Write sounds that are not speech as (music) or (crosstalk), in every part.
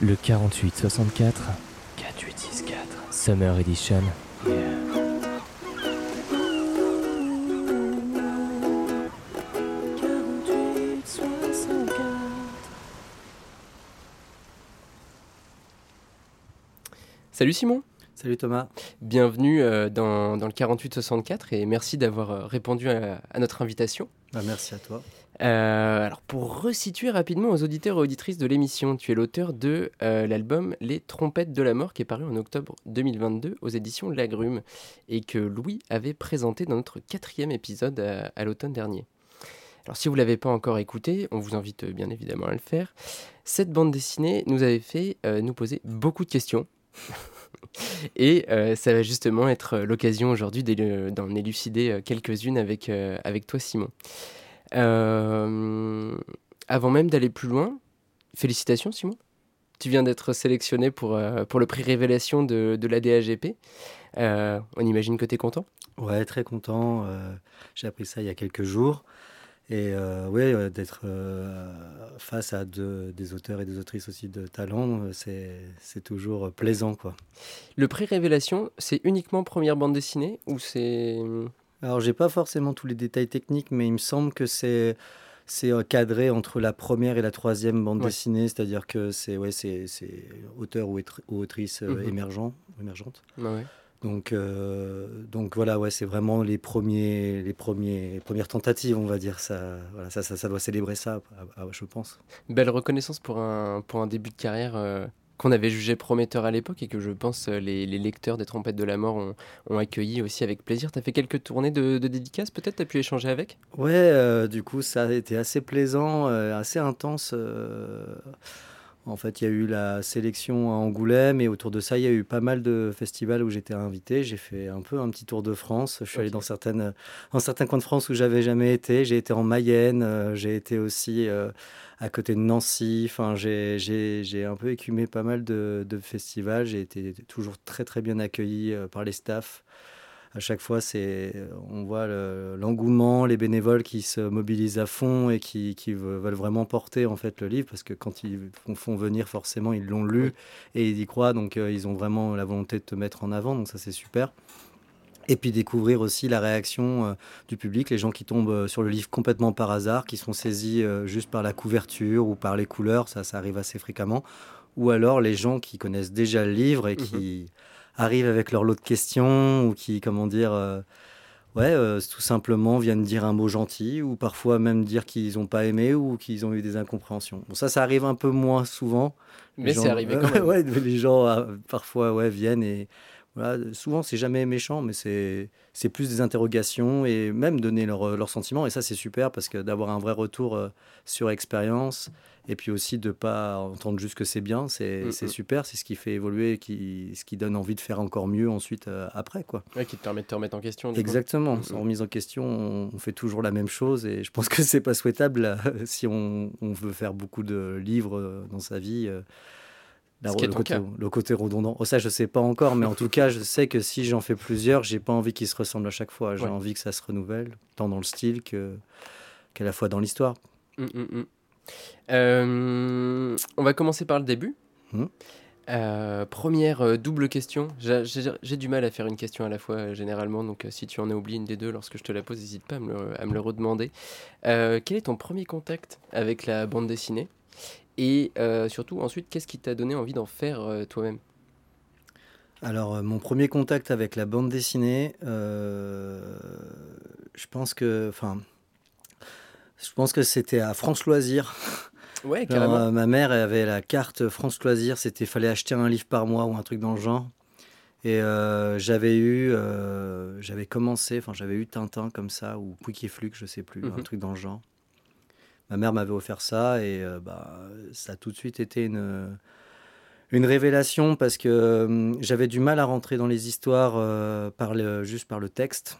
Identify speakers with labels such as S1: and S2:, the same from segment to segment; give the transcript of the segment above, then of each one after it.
S1: Le 4864 4864 Summer Edition.
S2: Salut Simon
S3: Salut Thomas.
S2: Bienvenue euh, dans, dans le 4864 et merci d'avoir euh, répondu à, à notre invitation.
S3: Bah, merci à toi.
S2: Euh, alors pour resituer rapidement aux auditeurs et auditrices de l'émission, tu es l'auteur de euh, l'album Les Trompettes de la Mort qui est paru en octobre 2022 aux éditions Lagrume et que Louis avait présenté dans notre quatrième épisode à, à l'automne dernier. Alors si vous ne l'avez pas encore écouté, on vous invite euh, bien évidemment à le faire. Cette bande dessinée nous avait fait euh, nous poser beaucoup de questions. (laughs) Et euh, ça va justement être l'occasion aujourd'hui d'en élucider euh, quelques-unes euh, avec toi Simon. Euh, avant même d'aller plus loin, félicitations Simon. Tu viens d'être sélectionné pour, euh, pour le prix Révélation de, de la DAGP. Euh, on imagine que tu es content
S3: Ouais, très content. euh, J'ai appris ça il y a quelques jours. Et ouais, d'être face à des auteurs et des autrices aussi de talent, c'est toujours plaisant, quoi.
S2: Le prix Révélation, c'est uniquement première bande dessinée ou c'est...
S3: Alors, j'ai pas forcément tous les détails techniques, mais il me semble que c'est c'est euh, cadré entre la première et la troisième bande
S2: Ouais.
S3: dessinée, c'est-à-dire que c'est ouais, c'est c'est auteur ou, autrice euh,
S2: Mhm.
S3: émergent, émergente.
S2: Ah ouais.
S3: Donc, euh, donc voilà, ouais, c'est vraiment les premiers, les premiers, les premières tentatives, on va dire ça. Voilà, ça, ça, ça doit célébrer ça, je pense.
S2: Belle reconnaissance pour un, pour un début de carrière euh, qu'on avait jugé prometteur à l'époque et que je pense euh, les, les lecteurs des Trompettes de la Mort ont, ont accueilli aussi avec plaisir. Tu as fait quelques tournées de, de dédicaces peut-être? Tu as pu échanger avec?
S3: Ouais, euh, du coup, ça a été assez plaisant, euh, assez intense. euh. En fait, il y a eu la sélection à Angoulême et autour de ça, il y a eu pas mal de festivals où j'étais invité. J'ai fait un peu un petit tour de France. Je suis allé dans, certaines, dans certains coins de France où j'avais jamais été. J'ai été en Mayenne, j'ai été aussi à côté de Nancy. Enfin, j'ai- un peu écumé pas mal de, de festivals. J'ai été toujours très très bien accueilli euh, par les staffs. À chaque fois, c'est, on voit le- l'engouement, les bénévoles qui se mobilisent à fond et qui, qui ve- veulent vraiment porter en fait le livre parce que quand ils font, venir, forcément, ils l'ont lu et ils y croient. Donc, euh, ils ont vraiment la volonté de te mettre en avant. Donc, ça, c'est super. Et puis découvrir aussi la réaction euh, du public, les gens qui tombent euh, sur le livre complètement par hasard, qui sont saisis euh, juste par la couverture ou par les couleurs, ça, ça arrive assez fréquemment. Ou alors les gens qui connaissent déjà le livre et qui arrivent avec leur lot de questions ou qui, comment dire, euh, ouais, tout simplement viennent dire un mot gentil ou parfois même dire qu'ils n'ont pas aimé ou qu'ils ont eu des incompréhensions. Bon, ça, ça arrive un peu moins souvent.
S2: Mais c'est arrivé quand (laughs) même.
S3: ouais, les gens parfois ouais, viennent et voilà, souvent c'est jamais méchant, mais c'est plus des interrogations et même donner leurs leurs sentiments. Et ça c'est super parce que d'avoir un vrai retour euh, sur expérience et puis aussi de pas entendre juste que c'est bien, c'est
S2: Mm, mm.
S3: super, c'est ce qui fait évoluer, qui, ce qui donne envie de faire encore mieux ensuite euh, après quoi.
S2: Ouais, Qui te permet de te remettre en question. du.
S3: Exactement,
S2: Mm,
S3: sans remise en question, on, on fait toujours la même chose et je pense que c'est pas souhaitable là, (laughs) si on, on veut faire beaucoup de livres euh, dans sa vie. euh, la- le, côté, le côté redondant. Oh, ça, je sais pas encore, mais en tout cas, je sais que si j'en fais plusieurs, j'ai pas envie qu'ils se ressemblent à chaque fois. J'ai
S2: Ouais.
S3: envie que ça se renouvelle, tant dans le style que qu'à la fois dans l'histoire.
S2: Mm, mm, mm. Euh, on va commencer par le début. Euh, première euh, double question. J'ai- du mal à faire une question à la fois euh, généralement, donc si tu en as oublié une des deux lorsque je te la pose, n'hésite pas à me le, à me le redemander. Quel est ton premier contact avec la bande dessinée? Et euh, surtout, ensuite, qu'est-ce qui t'a donné envie d'en faire euh, toi-même?
S3: Alors, euh, mon premier contact avec la bande dessinée, je pense que, enfin, je pense que c'était à France Loisirs.
S2: Ouais, carrément.
S3: ma mère avait la carte France Loisirs, c'était fallait acheter un livre par mois ou un truc dans le genre. Et euh, j'avais eu, euh, j'avais commencé, enfin j'avais eu Tintin comme ça ou Quick et Flux, je sais plus, un
S2: Mhm.
S3: truc dans le genre. Ma mère m'avait offert ça et euh, bah ça a tout de suite été une révélation parce que euh, j'avais du mal à rentrer dans les histoires euh, juste par le texte.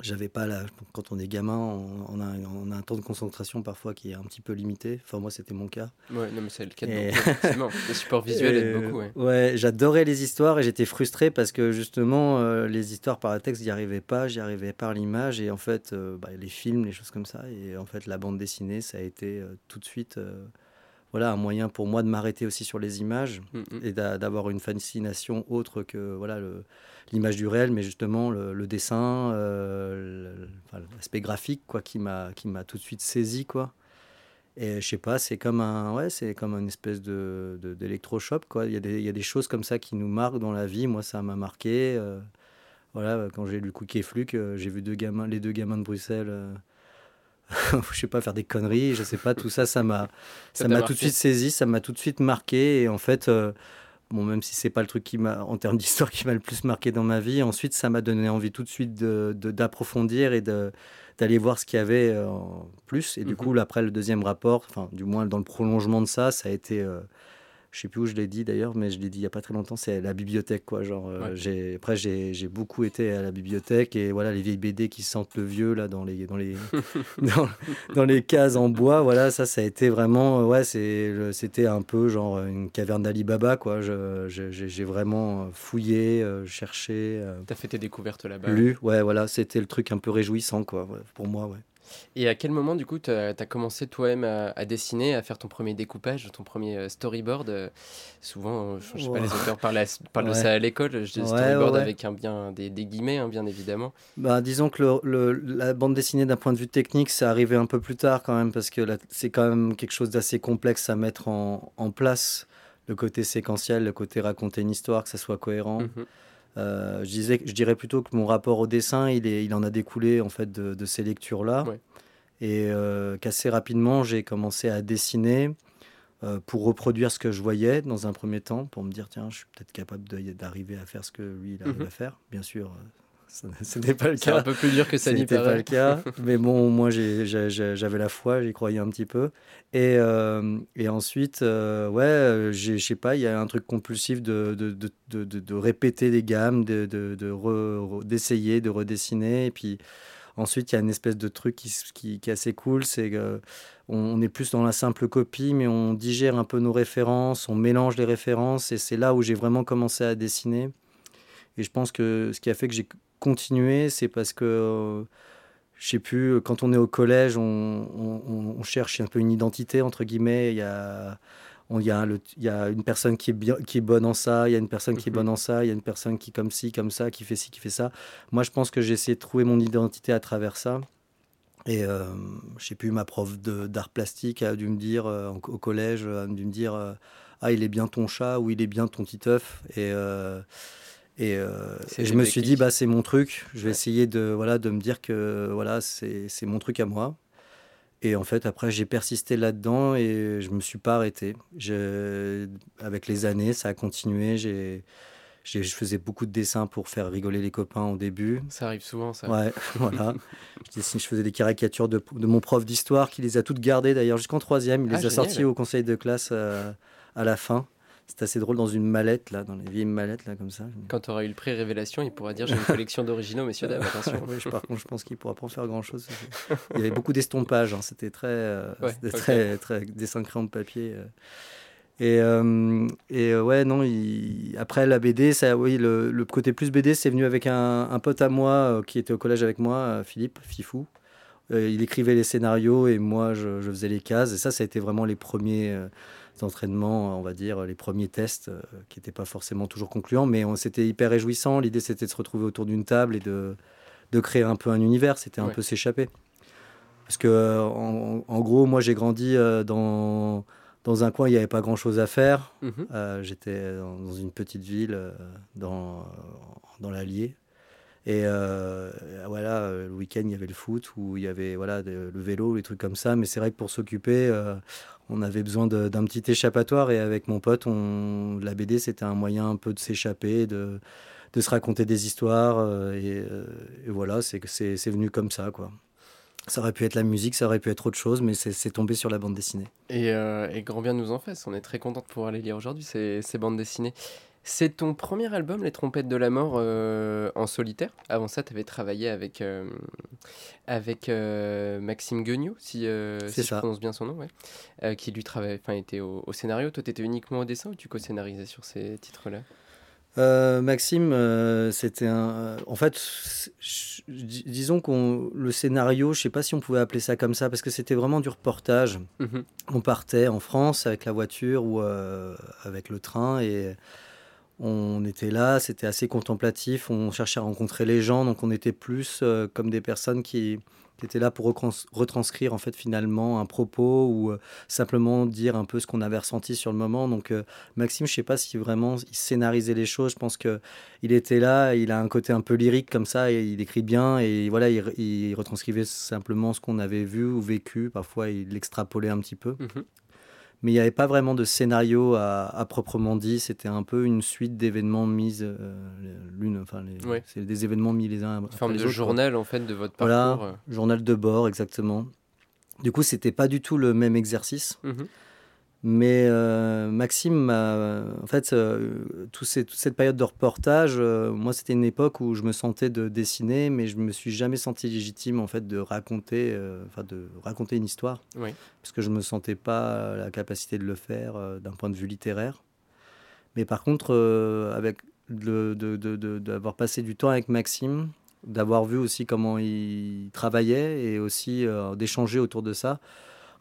S3: J'avais pas la, quand on est gamin, on, on a, on a un temps de concentration parfois qui est un petit peu limité. Enfin moi c'était mon cas.
S2: Ouais, non, mais c'est le cas de
S3: Et-
S2: beaucoup, effectivement. (laughs) Le support visuel aide
S3: Et,
S2: beaucoup, ouais.
S3: ouais, j'adorais les histoires et j'étais frustré parce que justement, euh, les histoires par le texte, j'y arrivais pas, j'y arrivais par l'image et en fait, euh, bah, les films, les choses comme ça. Et en fait, la bande dessinée, ça a été euh, tout de suite euh, voilà, un moyen pour moi de m'arrêter aussi sur les images
S2: Mm, mm.
S3: et d'a- d'avoir une fascination autre que voilà l'image du réel, mais justement le, le dessin, euh, l'aspect graphique quoi, qui m'a qui m'a tout de suite saisi quoi. Et je sais pas, c'est comme un ouais, c'est comme une espèce de d'électrochoc quoi. Il y a des il y a des choses comme ça qui nous marquent dans la vie. Moi, ça m'a marqué. euh, voilà, quand j'ai lu Cook et Fluke, euh, j'ai vu deux gamins, les deux gamins de Bruxelles. (laughs) je sais pas faire des conneries, je sais pas tout ça, ça m'a (laughs)
S2: Ça
S3: m'a tout de suite saisi, ça m'a tout de suite marqué et en fait euh, bon même si c'est pas le truc qui m'a en termes (laughs) d'histoire qui m'a le plus marqué dans ma vie, ensuite ça m'a donné envie tout de suite de d'approfondir et de d'aller voir ce qu'il y avait euh, en plus et du
S2: Mhm.
S3: coup là, après le deuxième rapport, enfin du moins dans le prolongement de ça, ça a été euh, je sais plus où je l'ai dit d'ailleurs, mais je l'ai dit il y a pas très longtemps, c'est la bibliothèque quoi. Genre, euh,
S2: Ouais.
S3: j'ai après j'ai j'ai beaucoup été à la bibliothèque et voilà les vieilles BD qui sentent le vieux là dans les dans les (laughs) dans, dans les cases en bois. Voilà, ça ça a été vraiment euh, ouais c'est c'était un peu genre une caverne d'Ali Baba quoi. Je- je- j'ai vraiment fouillé, euh, cherché, euh,
S2: T'as fait tes découvertes là-bas.
S3: lu. Ouais voilà, c'était le truc un peu réjouissant quoi ouais, pour moi ouais.
S2: Et à quel moment, du coup, tu as, commencé toi-même à, à dessiner, à faire ton premier découpage, ton premier euh, storyboard euh, Souvent, euh, je, je sais pas, les auteurs parlent, à- parlent de ça à l'école. Je dis
S3: Ouais,
S2: storyboard
S3: ouais,
S2: avec un bien, des, des guillemets, hein, bien évidemment.
S3: Bah, disons que le, le- la bande dessinée, d'un point de vue technique, c'est arrivé un peu plus tard quand même, parce que c'est quand même quelque chose d'assez complexe à mettre en, en place. Le côté séquentiel, le côté raconter une histoire, que ça soit cohérent. Euh, je, disais, je dirais plutôt que mon rapport au dessin, il, est, il en a découlé en fait de, de ces lectures-là.
S2: Ouais.
S3: Et euh, qu'assez rapidement, j'ai commencé à dessiner euh, pour reproduire ce que je voyais dans un premier temps, pour me dire, tiens, je suis peut-être capable d'arriver à faire ce que lui, il arrive
S2: Mhm.
S3: à faire. Bien sûr, euh, ce n'est pas le
S2: C'est un
S3: cas.
S2: peu plus dur que ça n'y
S3: C'était pas
S2: paraît.
S3: le cas. (laughs) Mais bon, moi, j'avais la foi, j'y croyais un petit peu. Et, euh, et ensuite, euh, ouais, je sais pas, il y a un truc compulsif de, de, de, de, répéter des gammes, d'essayer, de redessiner. Et puis ensuite, il y a une espèce de truc qui, qui, qui est assez cool, c'est que on, on est plus dans la simple copie, mais on digère un peu nos références, on mélange les références. Et c'est là où j'ai vraiment commencé à dessiner. Et je pense que ce qui a fait que j'ai continué, c'est parce que, euh, je sais plus, quand on est au collège, on, on- on- on cherche un peu une identité, entre guillemets. Il y a, on- il y a, le- il y a une personne qui est, bien, qui est bonne en ça, il y a une personne qui est
S2: Mhm.
S3: bonne en ça, il y a une personne qui est comme ci, comme ça, qui fait ci, qui fait ça. Moi, je pense que j'ai essayé de trouver mon identité à travers ça. Et euh, je sais plus, ma prof de- d'art plastique a dû me dire, euh, au collège, a dû me dire euh, Ah, il est bien ton chat ou il est bien ton titeuf. Et, euh, et, euh, et je me suis dit, bah, c'est mon truc. Je vais
S2: Ouais.
S3: essayer de, voilà, de me dire que voilà, c'est mon truc à moi. Et en fait, après, j'ai persisté là-dedans et je me suis pas arrêté. Je- avec les années, ça a continué. J'ai, j'ai- je faisais beaucoup de dessins pour faire rigoler les copains au début.
S2: Ça arrive souvent, ça.
S3: Ouais, (laughs) voilà. Je, dessine- je faisais des caricatures de, de mon prof d'histoire qui les a toutes gardées d'ailleurs jusqu'en troisième. Il
S2: Ah,
S3: les a
S2: génial.
S3: sorties au conseil de classe euh, à la fin. C'est assez drôle dans une mallette, là, dans les vieilles mallettes, là, comme ça.
S2: Quand tu auras eu le prix Révélation, il pourra dire j'ai une (laughs) collection d'originaux, messieurs, dames, attention.
S3: Oui, par contre, je pense qu'il pourra pas en faire grand chose. Il y avait beaucoup d'estompage. hein. C'était très, euh,
S2: Ouais,
S3: très, très dessin crayon de papier. euh. Et, euh, et euh, ouais, non. il- Après la BD, ça, oui, le, le côté plus BD, c'est venu avec un, un pote à moi euh, qui était au collège avec moi, Philippe Fifou. Il écrivait les scénarios et moi, je, je faisais les cases. Et ça, ça a été vraiment les premiers entraînements, on va dire, les premiers tests euh, qui n'étaient pas forcément toujours concluants, mais on- c'était hyper réjouissant. L'idée, c'était de se retrouver autour d'une table et de, de créer un peu un univers. C'était un
S2: Ouais.
S3: peu s'échapper. Parce que, euh, en, en gros, moi, j'ai grandi euh, dans, dans un coin, il n'y avait pas grand-chose à faire.
S2: Mhm.
S3: Euh, J'étais dans, dans une petite ville, dans, dans l'Allier. Et euh, voilà, euh, le week-end, il y avait le foot, ou il y avait voilà, le vélo, les trucs comme ça. Mais c'est vrai que pour s'occuper, euh, on avait besoin d'un petit échappatoire. Et avec mon pote, on, la BD, c'était un moyen un peu de s'échapper, de, de se raconter des histoires. et, voilà, c'est venu comme ça, quoi. Ça aurait pu être la musique, ça aurait pu être autre chose, mais c'est tombé sur la bande dessinée.
S2: Et, grand bien nous en fasse. On est très content de pouvoir les lire aujourd'hui, ces bandes dessinées. C'est ton premier album, Les Trompettes de la Mort, euh, en solitaire. Avant ça, tu avais travaillé avec, euh, avec euh, Maxime Guignot, si, je prononce bien son nom, ouais. Qui lui travaillait, enfin, était au, au scénario. Toi, tu étais uniquement au dessin ou tu co-scénarisais sur ces titres-là?
S3: Maxime, c'était un. En fait, disons qu'on le scénario, je sais pas si on pouvait appeler ça comme ça, parce que c'était vraiment du reportage. Mhm. On partait en France avec la voiture ou avec le train et on était là, c'était assez contemplatif, on cherchait à rencontrer les gens, donc on était plus comme des personnes qui, était là pour retranscrire en fait finalement un propos ou euh, simplement dire un peu ce qu'on avait ressenti sur le moment. Donc euh, Maxime, je sais pas si vraiment il scénarisait les choses. Je pense que il était là, il a un côté un peu lyrique comme ça, et il écrit bien et voilà, il, retranscrivait simplement ce qu'on avait vu ou vécu. Parfois, il l'extrapolait un petit peu. Mmh mais il n'y avait pas vraiment de scénario à, proprement dit. C'était un peu une suite d'événements mis euh, l'une, enfin, c'est des événements mis les uns. Une
S2: forme de journal en fait de votre parcours. Voilà,
S3: euh. journal de bord exactement. Du coup, c'était pas du tout le même exercice. Mmh mais euh, Maxime, en fait, euh, toute cette période de reportage, euh, moi, c'était une époque où je me sentais de dessiner, mais je me suis jamais senti légitime en fait de raconter, enfin de raconter une histoire, parce que je me sentais pas la capacité de le faire d'un point de vue littéraire. Mais par contre, avec d'avoir passé du temps avec Maxime, d'avoir vu aussi comment il travaillait et aussi d'échanger autour de ça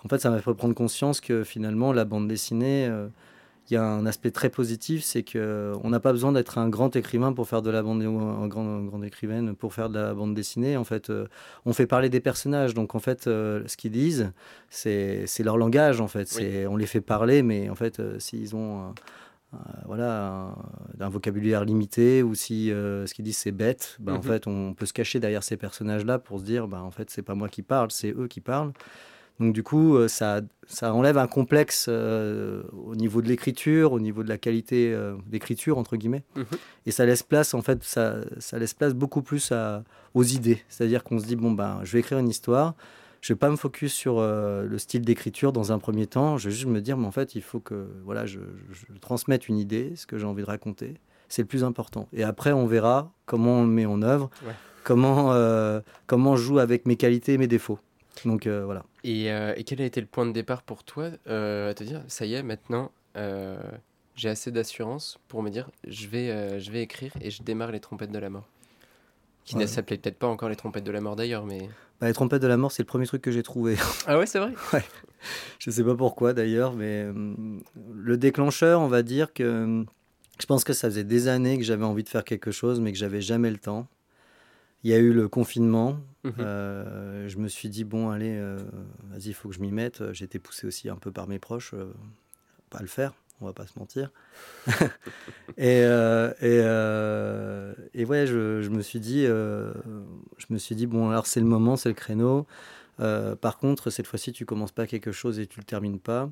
S3: en fait, ça m'a fait prendre conscience que finalement, la bande dessinée, euh, il y a un aspect très positif, c'est qu'on euh, n'a pas besoin d'être un grand écrivain pour faire de la bande, ou un grand, grande écrivaine pour faire de la bande dessinée. En fait, euh, on fait parler des personnages. Donc, en fait, ce qu'ils disent, c'est leur langage. En fait, on les fait parler, mais en fait, s'ils ont voilà, un, vocabulaire limité ou si ce qu'ils disent c'est bête, ben, en mhm. fait, on peut se cacher derrière ces personnages-là pour se dire, ben, en fait, c'est pas moi qui parle, c'est eux qui parlent. Donc du coup, euh, ça, ça enlève un complexe euh, au niveau de l'écriture, au niveau de la qualité euh, d'écriture entre guillemets, mhm. et ça laisse place en fait, ça, ça laisse place beaucoup plus à, aux idées. C'est-à-dire qu'on se dit bon ben, je vais écrire une histoire, je vais pas me focus sur le style d'écriture dans un premier temps. Je vais juste me dire mais en fait il faut que voilà, je, transmette une idée, ce que j'ai envie de raconter. C'est le plus important. Et après on verra comment on le met en œuvre, comment comment je joue avec mes qualités et mes défauts. Donc voilà.
S2: Euh, et, quel a été le point de départ pour toi euh, à te dire, ça y est, maintenant, euh, j'ai assez d'assurance pour me dire, je vais, je vais écrire et je démarre les trompettes de la mort Qui ne s'appelait peut-être pas encore les trompettes de la mort d'ailleurs, mais...
S3: Bah, les trompettes de la mort, c'est le premier truc que j'ai trouvé. (laughs)
S2: Ah ouais, c'est vrai?
S3: Ouais. Je sais pas pourquoi d'ailleurs, mais le déclencheur, on va dire que je pense que ça faisait des années que j'avais envie de faire quelque chose, mais que j'avais jamais le temps. Il y a eu le confinement. Mhm. Euh, je me suis dit, bon, allez, euh, vas-y, il faut que je m'y mette. J'ai été poussé aussi un peu par mes proches, euh, pas à le faire, on va pas se mentir. (laughs) et, et, et, ouais, je, je, me suis dit, je me suis dit, bon, alors c'est le moment, c'est le créneau. par contre, cette fois-ci, tu commences pas quelque chose et tu le termines pas.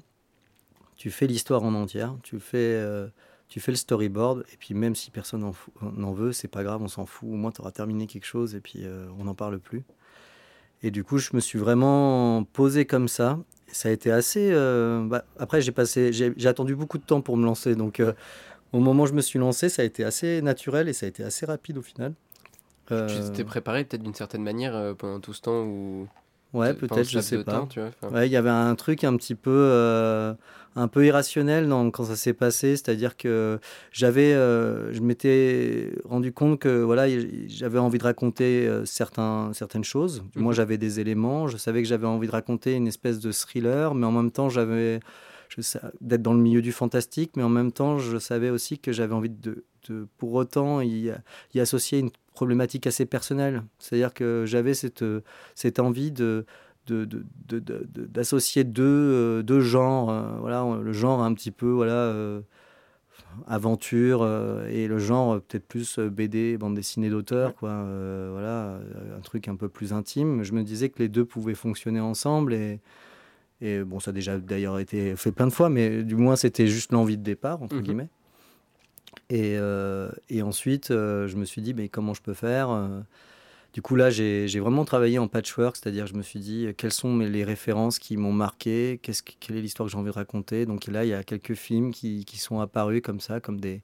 S3: Tu fais l'histoire en entière. Tu fais tu fais le storyboard, et puis même si personne n'en veut, c'est pas grave, on s'en fout. Au moins, tu auras terminé quelque chose, et puis euh, on n'en parle plus. Et du coup, je me suis vraiment posé comme ça. Ça a été assez. Euh, bah, après, j'ai passé, j'ai attendu beaucoup de temps pour me lancer. Donc, euh, au moment où je me suis lancé, ça a été assez naturel et ça a été assez rapide au final.
S2: Tu t'es préparé peut-être d'une certaine manière pendant tout ce temps où
S3: Ouais, peut-être, je sais pas. ouais, il y avait un truc un petit peu, euh, un peu irrationnel dans, quand ça s'est passé, c'est-à-dire que j'avais, euh, je m'étais rendu compte que voilà, j'avais envie de raconter euh, certains, certaines choses. Moi, mhm. j'avais des éléments, je savais que j'avais envie de raconter une espèce de thriller, mais en même temps, j'avais d'être dans le milieu du fantastique, mais en même temps, je savais aussi que j'avais envie de, de, pour autant y, y associer une problématique assez personnelle. C'est-à-dire que j'avais cette, cette envie de, d'associer deux, euh, deux genres. Euh, voilà, le genre un petit peu voilà, euh, aventure et le genre peut-être plus BD, bande dessinée d'auteur. Quoi, voilà, un truc un peu plus intime. Je me disais que les deux pouvaient fonctionner ensemble et. Et bon, ça a déjà d'ailleurs été fait plein de fois, mais du moins c'était juste l'envie de départ, entre mmh guillemets. Et, euh, et ensuite, euh, je me suis dit, mais comment je peux faire euh? Du coup, là, j'ai vraiment travaillé en patchwork, c'est-à-dire je me suis dit, quelles sont les références qui m'ont marqué, quelle est l'histoire que j'ai envie de raconter. Donc là, il y a quelques films qui, qui, sont apparus comme ça, comme des,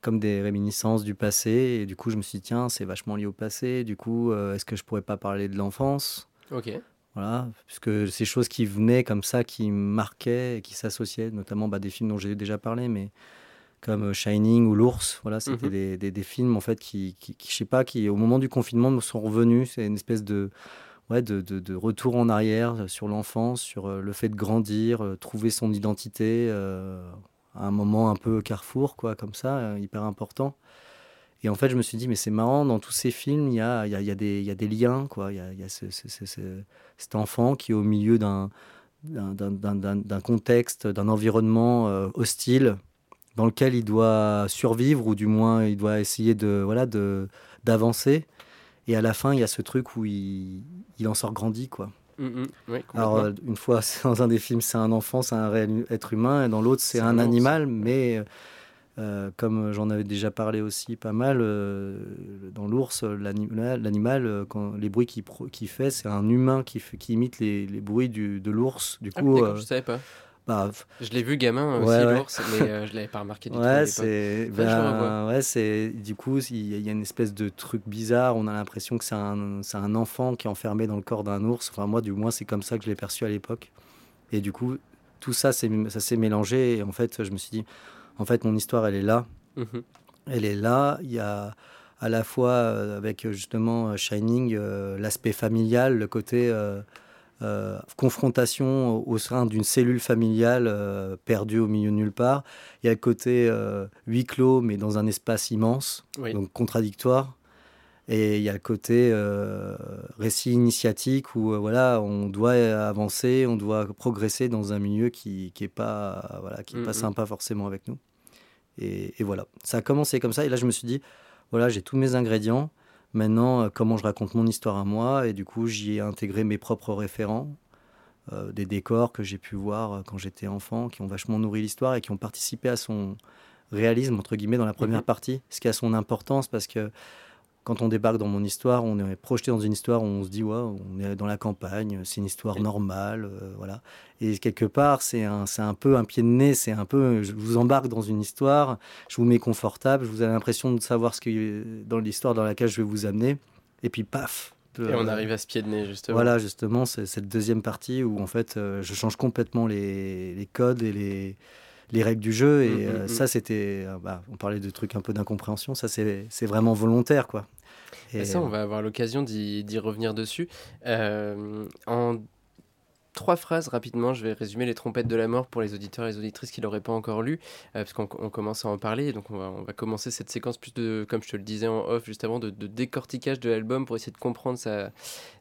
S3: comme des réminiscences du passé. Et du coup, je me suis dit, tiens, c'est vachement lié au passé. Du coup, est-ce que je pourrais pas parler de l'enfance?
S2: Ok.
S3: Voilà, puisque ces choses qui venaient comme ça, qui marquaient et qui s'associaient, notamment bah, des films dont j'ai déjà parlé, mais comme Shining ou L'ours. Voilà, c'était
S2: Mhm.
S3: des, des- des films en fait qui, qui, qui, je sais pas, qui au moment du confinement me sont revenus. C'est une espèce de ouais, de, de, de retour en arrière sur l'enfance, sur euh, le fait de grandir, euh, trouver son identité euh, à un moment un peu carrefour, quoi, comme ça, euh, hyper important. Et en fait, je me suis dit, mais c'est marrant, dans tous ces films, il y a, y a, y a, des, il y a des liens, quoi. Il y a, il y a ce- ce- ce- ce- cet enfant qui est au milieu d'un contexte, d'un environnement euh, hostile dans lequel il doit survivre ou du moins il doit essayer de voilà de d'avancer. Et à la fin, il y a ce truc où il, il en sort grandi, quoi.
S2: Mm, mm. Oui,
S3: Alors, euh, une fois, (laughs) dans un des films, c'est un enfant, c'est un réel être humain, et dans l'autre, c'est un animal, mais euh, comme j'en avais déjà parlé aussi pas mal, euh, dans l'ours, l'animal, euh, les bruits qu'il qu'il fait, c'est un humain qui, qui imite les, les bruits du, de l'ours. Du
S2: Ah,
S3: coup, euh,
S2: je savais pas.
S3: Bah,
S2: Je l'ai vu gamin aussi,
S3: Ouais, ouais.
S2: l'ours, mais euh, je l'avais pas remarqué du (laughs) tout.
S3: Ouais, c'est ben,
S2: revoie.
S3: ouais, c'est du coup il y, a- une espèce de truc bizarre. On a l'impression que c'est un, c'est un enfant qui est enfermé dans le corps d'un ours. Enfin moi du moins c'est comme ça que je l'ai perçu à l'époque. Et du coup tout ça c'est ça s'est mélangé et en fait je me suis dit en fait mon histoire elle est là,
S2: Mhm.
S3: elle est là. Il y a à la fois euh, avec euh, justement euh, Shining euh, l'aspect familial, le côté euh, confrontation au, sein d'une cellule familiale euh, perdue au milieu de nulle part. Il y a le côté euh, huis clos, mais dans un espace immense,
S2: Oui.
S3: donc contradictoire. Et il y a le côté récit initiatique où voilà, on doit avancer, on doit progresser dans un milieu qui n'est pas, voilà, qui est pas
S2: Mhm.
S3: sympa forcément avec nous. Et, et voilà, ça a commencé comme ça. Et là, je me suis dit, voilà, j'ai tous mes ingrédients. Maintenant, euh, comment je raconte mon histoire à moi Et du coup, j'y ai intégré mes propres référents, euh, des décors que j'ai pu voir euh, quand j'étais enfant, qui ont vachement nourri l'histoire et qui ont participé à son réalisme, entre guillemets, dans la première
S2: Mhm.
S3: partie. Ce qui a son importance parce que quand on débarque dans mon histoire, on est projeté dans une histoire où on se dit, ouais, on est dans la campagne, c'est une histoire normale, euh, voilà. Et quelque part, c'est un, un peu un pied de nez, c'est un peu, je vous embarque dans une histoire, je vous mets confortable, je vous avez l'impression de savoir ce que dans l'histoire dans laquelle je vais vous amener, et puis paf.
S2: Et on
S3: euh,
S2: arrive à ce pied de nez, justement.
S3: Voilà, justement, c'est cette deuxième partie où en fait, euh, je change complètement les, les codes et les, les règles du jeu. Et
S2: Mm,
S3: euh,
S2: mm,
S3: ça, c'était, euh, bah, on parlait de trucs un peu d'incompréhension. Ça, c'est c'est vraiment volontaire, quoi.
S2: Et
S3: Et,
S2: ça, on va avoir l'occasion d'y d'y revenir dessus. Euh, en trois phrases, rapidement, je vais résumer les trompettes de la mort pour les auditeurs et les auditrices qui ne l'auraient pas encore lu, euh, parce qu'on on commence à en parler. Donc, on va, on va commencer cette séquence plus de, comme je te le disais en off juste avant, de, de décortiquage de l'album pour essayer de comprendre sa,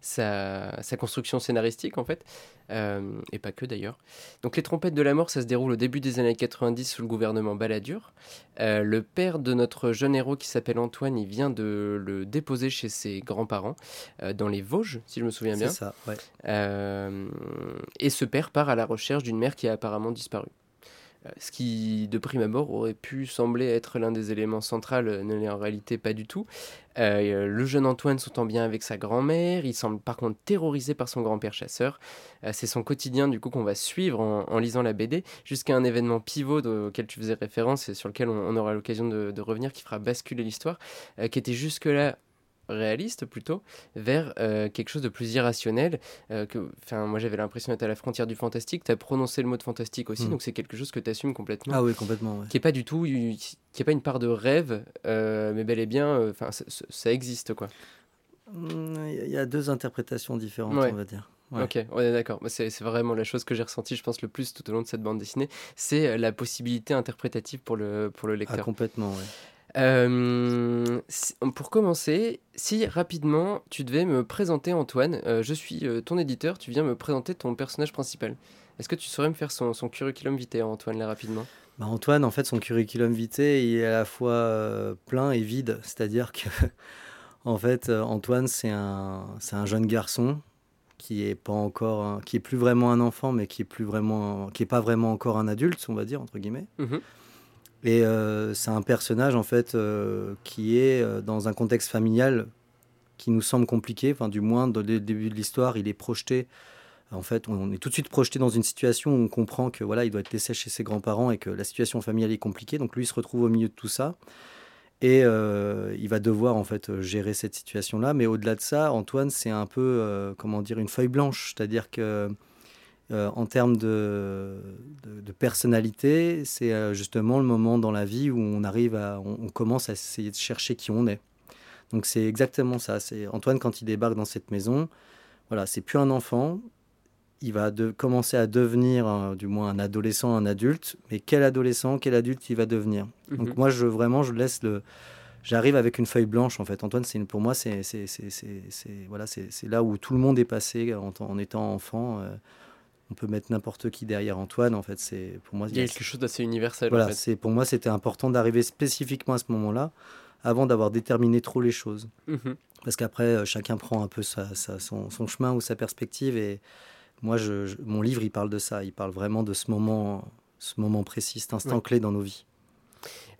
S2: sa, sa construction scénaristique, en fait. Euh, et pas que d'ailleurs. Donc les trompettes de la mort, ça se déroule au début des années 90 sous le gouvernement Balladur. Euh, le père de notre jeune héros qui s'appelle Antoine, il vient de le déposer chez ses grands-parents euh, dans les Vosges, si je me souviens
S3: c'est
S2: bien.
S3: ça, ouais.
S2: Euh, et ce père part à la recherche d'une mère qui a apparemment disparu. Euh, Ce qui, de prime abord, aurait pu sembler être l'un des éléments centraux, euh, ne l'est en réalité pas du tout. Le jeune Antoine s'entend bien avec sa grand-mère, il semble par contre terrorisé par son grand-père chasseur. C'est son quotidien du coup qu'on va suivre en, lisant la BD, jusqu'à un événement pivot auquel tu faisais référence et sur lequel on, aura l'occasion de, revenir, qui fera basculer l'histoire, qui était jusque-là réaliste plutôt, vers euh, quelque chose de plus irrationnel. euh, que, moi j'avais l'impression d'être à la frontière du fantastique, tu as prononcé le mot de fantastique aussi,
S3: Mm.
S2: donc c'est quelque chose que tu assumes complètement
S3: Ah oui, complètement. ouais.
S2: qui est pas du tout qui est pas une part de rêve euh, mais bel et bien enfin ça, existe quoi
S3: Mm, Il y a deux interprétations différentes,
S2: Ouais.
S3: on va dire. Ouais.
S2: ok on est d'accord Bah, c'est vraiment la chose que j'ai ressentie je pense le plus tout au long de cette bande dessinée c'est la possibilité interprétative pour le pour le
S3: Ah,
S2: lecteur
S3: complètement, ouais.
S2: Euh, pour commencer si rapidement tu devais me présenter Antoine euh, je suis euh, ton éditeur tu viens me présenter ton personnage principal est-ce que tu saurais me faire son, son curriculum vitae Antoine là rapidement?
S3: Bah, Antoine, en fait, son curriculum vitae, il est à la fois plein et vide. C'est-à-dire que, (laughs) en fait, Antoine, c'est un, c'est un jeune garçon qui est pas encore, un- qui est plus vraiment un enfant, mais qui est plus vraiment, qui est pas vraiment encore un adulte, on va dire entre guillemets.
S2: Mhm.
S3: Et euh, c'est un personnage en fait euh, qui est euh, dans un contexte familial qui nous semble compliqué. Enfin, du moins, dès le début de l'histoire, il est projeté. En fait, on est tout de suite projeté dans une situation où on comprend que voilà, il doit être laissé chez ses grands-parents et que la situation familiale est compliquée. Donc lui, il se retrouve au milieu de tout ça et il va devoir en fait gérer cette situation-là. Mais au-delà de ça, Antoine, c'est un peu comment dire une feuille blanche, c'est-à-dire que en termes de, de, personnalité, c'est justement le moment dans la vie où on arrive à, on, commence à essayer de chercher qui on est. Donc c'est exactement ça. C'est Antoine quand il débarque dans cette maison, voilà, c'est plus un enfant, il va de, commencer à devenir, du moins un adolescent, un adulte. Mais quel adolescent, quel adulte il va devenir? Donc mhm. moi, je vraiment, je laisse le. J'arrive avec une feuille blanche en fait. Antoine, c'est pour moi, c'est voilà, c'est là où tout le monde est passé en, en étant enfant. Euh, on peut mettre n'importe qui derrière Antoine. En fait, c'est pour moi.
S2: Il y a quelque chose d'assez universel.
S3: Voilà, c'est pour moi, c'était important d'arriver spécifiquement à ce moment-là, avant d'avoir déterminé trop les choses. Mhm. Parce qu'après, euh, chacun prend un peu sa, son, son, chemin ou sa perspective et moi, je, mon livre, il parle de ça. Il parle vraiment de ce moment, ce moment précis, cet instant clé dans nos vies.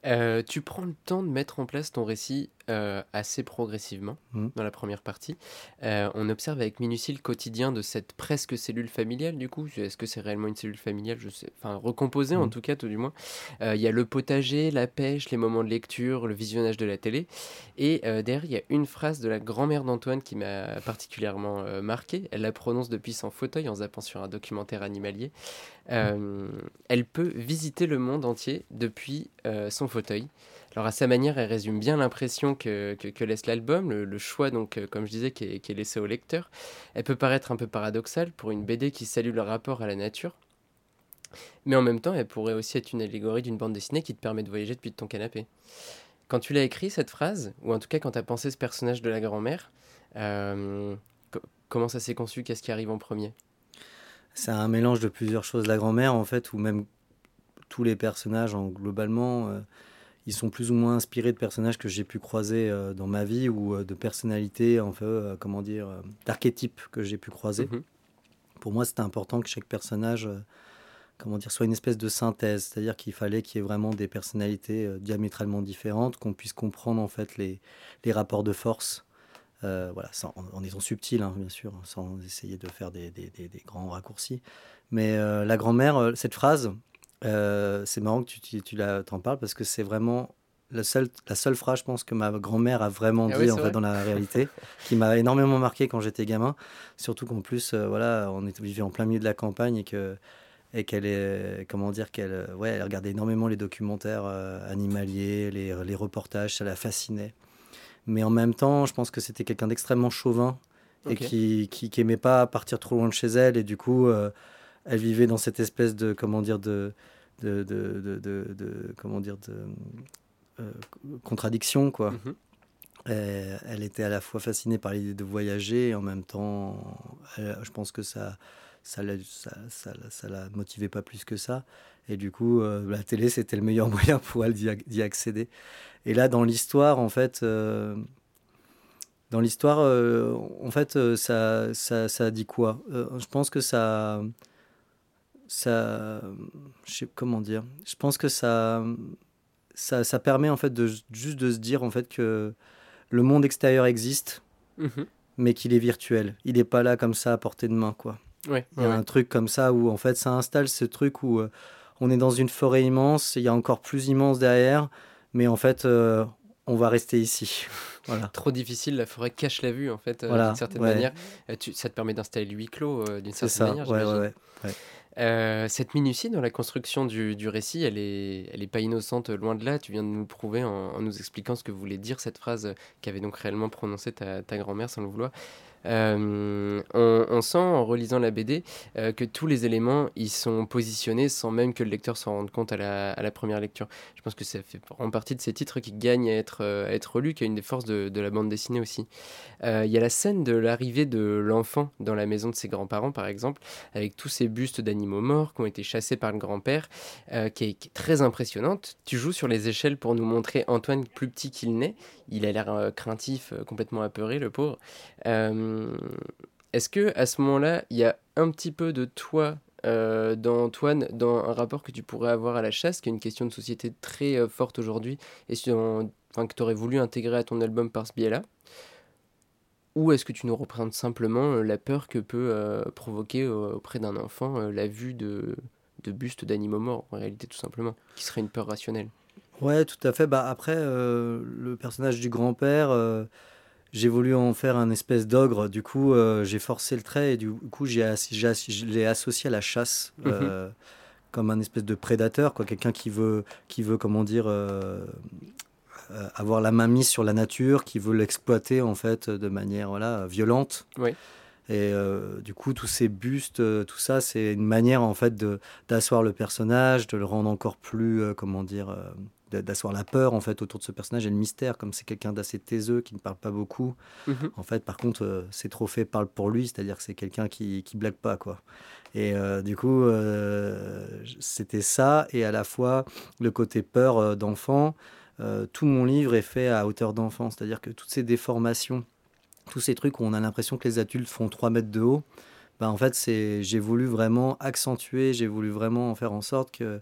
S2: Euh, tu prends le temps de mettre en place ton récit euh, assez progressivement mmh. dans la première partie. Euh, on observe avec minutie le quotidien de cette presque cellule familiale, du coup. Est-ce que c'est réellement une cellule familiale? Je sais. Enfin, recomposée en mmh. tout cas, tout du moins. Il y a le potager, la pêche, les moments de lecture, le visionnage de la télé. Et derrière, il y a une phrase de la grand-mère d'Antoine qui m'a particulièrement marqué. Elle la prononce depuis son fauteuil en zappant sur un documentaire animalier. Elle peut visiter le monde entier depuis son fauteuil. Alors à sa manière, elle résume bien l'impression que, laisse l'album, le, choix, donc, euh, comme je disais, qui est, laissé au lecteur. Elle peut paraître un peu paradoxale pour une BD qui salue le rapport à la nature. Mais en même temps, elle pourrait aussi être une allégorie d'une bande dessinée qui te permet de voyager depuis ton canapé. Quand tu l'as écrit, cette phrase, ou en tout cas quand tu as pensé ce personnage de la grand-mère, euh, comment ça s'est conçu? Qu'est-ce qui arrive en premier?
S3: C'est un mélange de plusieurs choses. La grand-mère, en fait, ou même tous les personnages en, globalement, euh, ils sont plus ou moins inspirés de personnages que j'ai pu croiser euh, dans ma vie ou euh, de personnalités, en fait, comment dire, d'archétypes que j'ai pu croiser. Mhm. Pour moi, c'était important que chaque personnage, comment dire, soit une espèce de synthèse, c'est-à-dire qu'il fallait qu'il y ait vraiment des personnalités diamétralement différentes, qu'on puisse comprendre en fait les, les rapports de force. Voilà, en, étant subtil, hein, bien sûr, sans essayer de faire des, des, des grands raccourcis. Mais la grand-mère, cette phrase, euh, c'est marrant que tu, tu, tu t'en parles parce que c'est vraiment la seule, la seule phrase, je pense, que ma grand-mère a vraiment ah dit en fait, dans la réalité, (laughs) qui m'a énormément marqué quand j'étais gamin. Surtout qu'en plus, euh, voilà, on était vivait en plein milieu de la campagne et que et qu'elle est comment dire qu'elle euh, ouais elle regardait énormément les documentaires animaliers les, les, reportages ça la fascinait mais en même temps je pense que c'était quelqu'un d'extrêmement chauvin et qui, qui, qui aimait pas partir trop loin de chez elle et du coup elle vivait dans cette espèce de comment dire de de, de, de, comment dire de euh, contradiction quoi. Mhm. elle était à la fois fascinée par l'idée de voyager et en même temps, je pense que ça ça la, ça, ça, la motivait pas plus que ça. Et du coup, euh, la télé, c'était le meilleur (laughs) moyen pour elle d'y accéder. Et là, dans l'histoire, en fait, euh, dans l'histoire, en fait, ça, ça, ça dit quoi? Je pense que ça, ça, je sais comment dire? Je pense que ça, ça, ça, permet en fait de juste de se dire en fait que le monde extérieur existe, mhm. mais qu'il est virtuel. Il n'est pas là comme ça à portée de main, quoi.
S2: il
S3: y a un truc comme ça où en fait ça installe ce truc où euh, on est dans une forêt immense, il y a encore plus immense derrière, mais en fait euh, on va rester ici. (laughs)
S2: Voilà. Trop difficile, la forêt cache la vue en fait, euh, d'une certaine manière. ça te permet d'installer le huis clos d'une certaine manière.
S3: Ouais,
S2: euh, cette minutie dans la construction du, du, récit, elle est, elle est pas innocente, loin de là. Tu viens de nous le prouver en, en, nous expliquant ce que voulait dire cette phrase qu'avait donc réellement prononcée ta, ta grand-mère sans le vouloir. Euh, on, sent en relisant la BD euh, que tous les éléments ils sont positionnés sans même que le lecteur s'en rende compte à la, première lecture. Je pense que ça fait en partie de ces titres qui gagnent à être, euh, à être relus, qui est une des forces de, la bande dessinée aussi. Il y a la scène de l'arrivée de l'enfant dans la maison de ses grands-parents, par exemple, avec tous ces bustes d'animaux morts qui ont été chassés par le grand-père, qui, est très impressionnante. Tu joues sur les échelles pour nous montrer Antoine plus petit qu'il n'est. Il a l'air craintif, complètement apeuré, le pauvre. Euh, est-ce que à ce moment-là, il y a un petit peu de toi euh, dans Antoine, dans un rapport que tu pourrais avoir à la chasse, qui est une question de société très euh, forte aujourd'hui, et que tu aurais voulu intégrer à ton album par ce biais-là? Ou est-ce que tu nous représentes simplement la peur que peut provoquer auprès d'un enfant la vue de bustes d'animaux morts, en réalité, tout simplement, qui serait une peur rationnelle?
S3: Ouais, tout à fait. Bah, après, le personnage du grand-père j'ai voulu en faire un espèce d'ogre. Du coup, euh, j'ai forcé le trait et du coup, j'ai, j'ai, je l'ai associé à la chasse.
S2: Mhm.
S3: euh, comme un espèce de prédateur, quoi, quelqu'un qui veut, qui veut, comment dire, euh, euh, avoir la main mise sur la nature, qui veut l'exploiter en fait de manière voilà violente.
S2: Oui.
S3: Et euh, du coup, tous ces bustes, euh, tout ça, c'est une manière en fait de d'asseoir le personnage, de le rendre encore plus, euh, comment dire, euh, d'asseoir la peur en fait autour de ce personnage et le mystère, comme c'est quelqu'un d'assez taiseux qui ne parle pas beaucoup.
S2: Mhm.
S3: En fait, par contre, euh, ces trophées parlent pour lui, c'est-à-dire que c'est quelqu'un qui, qui blague pas, quoi. Et euh, du coup, euh, c'était ça, et à la fois le côté peur euh, d'enfant. Euh, tout mon livre est fait à hauteur d'enfant, c'est-à-dire que toutes ces déformations, tous ces trucs où on a l'impression que les adultes font 3 mètres de haut, ben en fait, c'est, j'ai voulu vraiment accentuer, j'ai voulu vraiment faire en sorte que,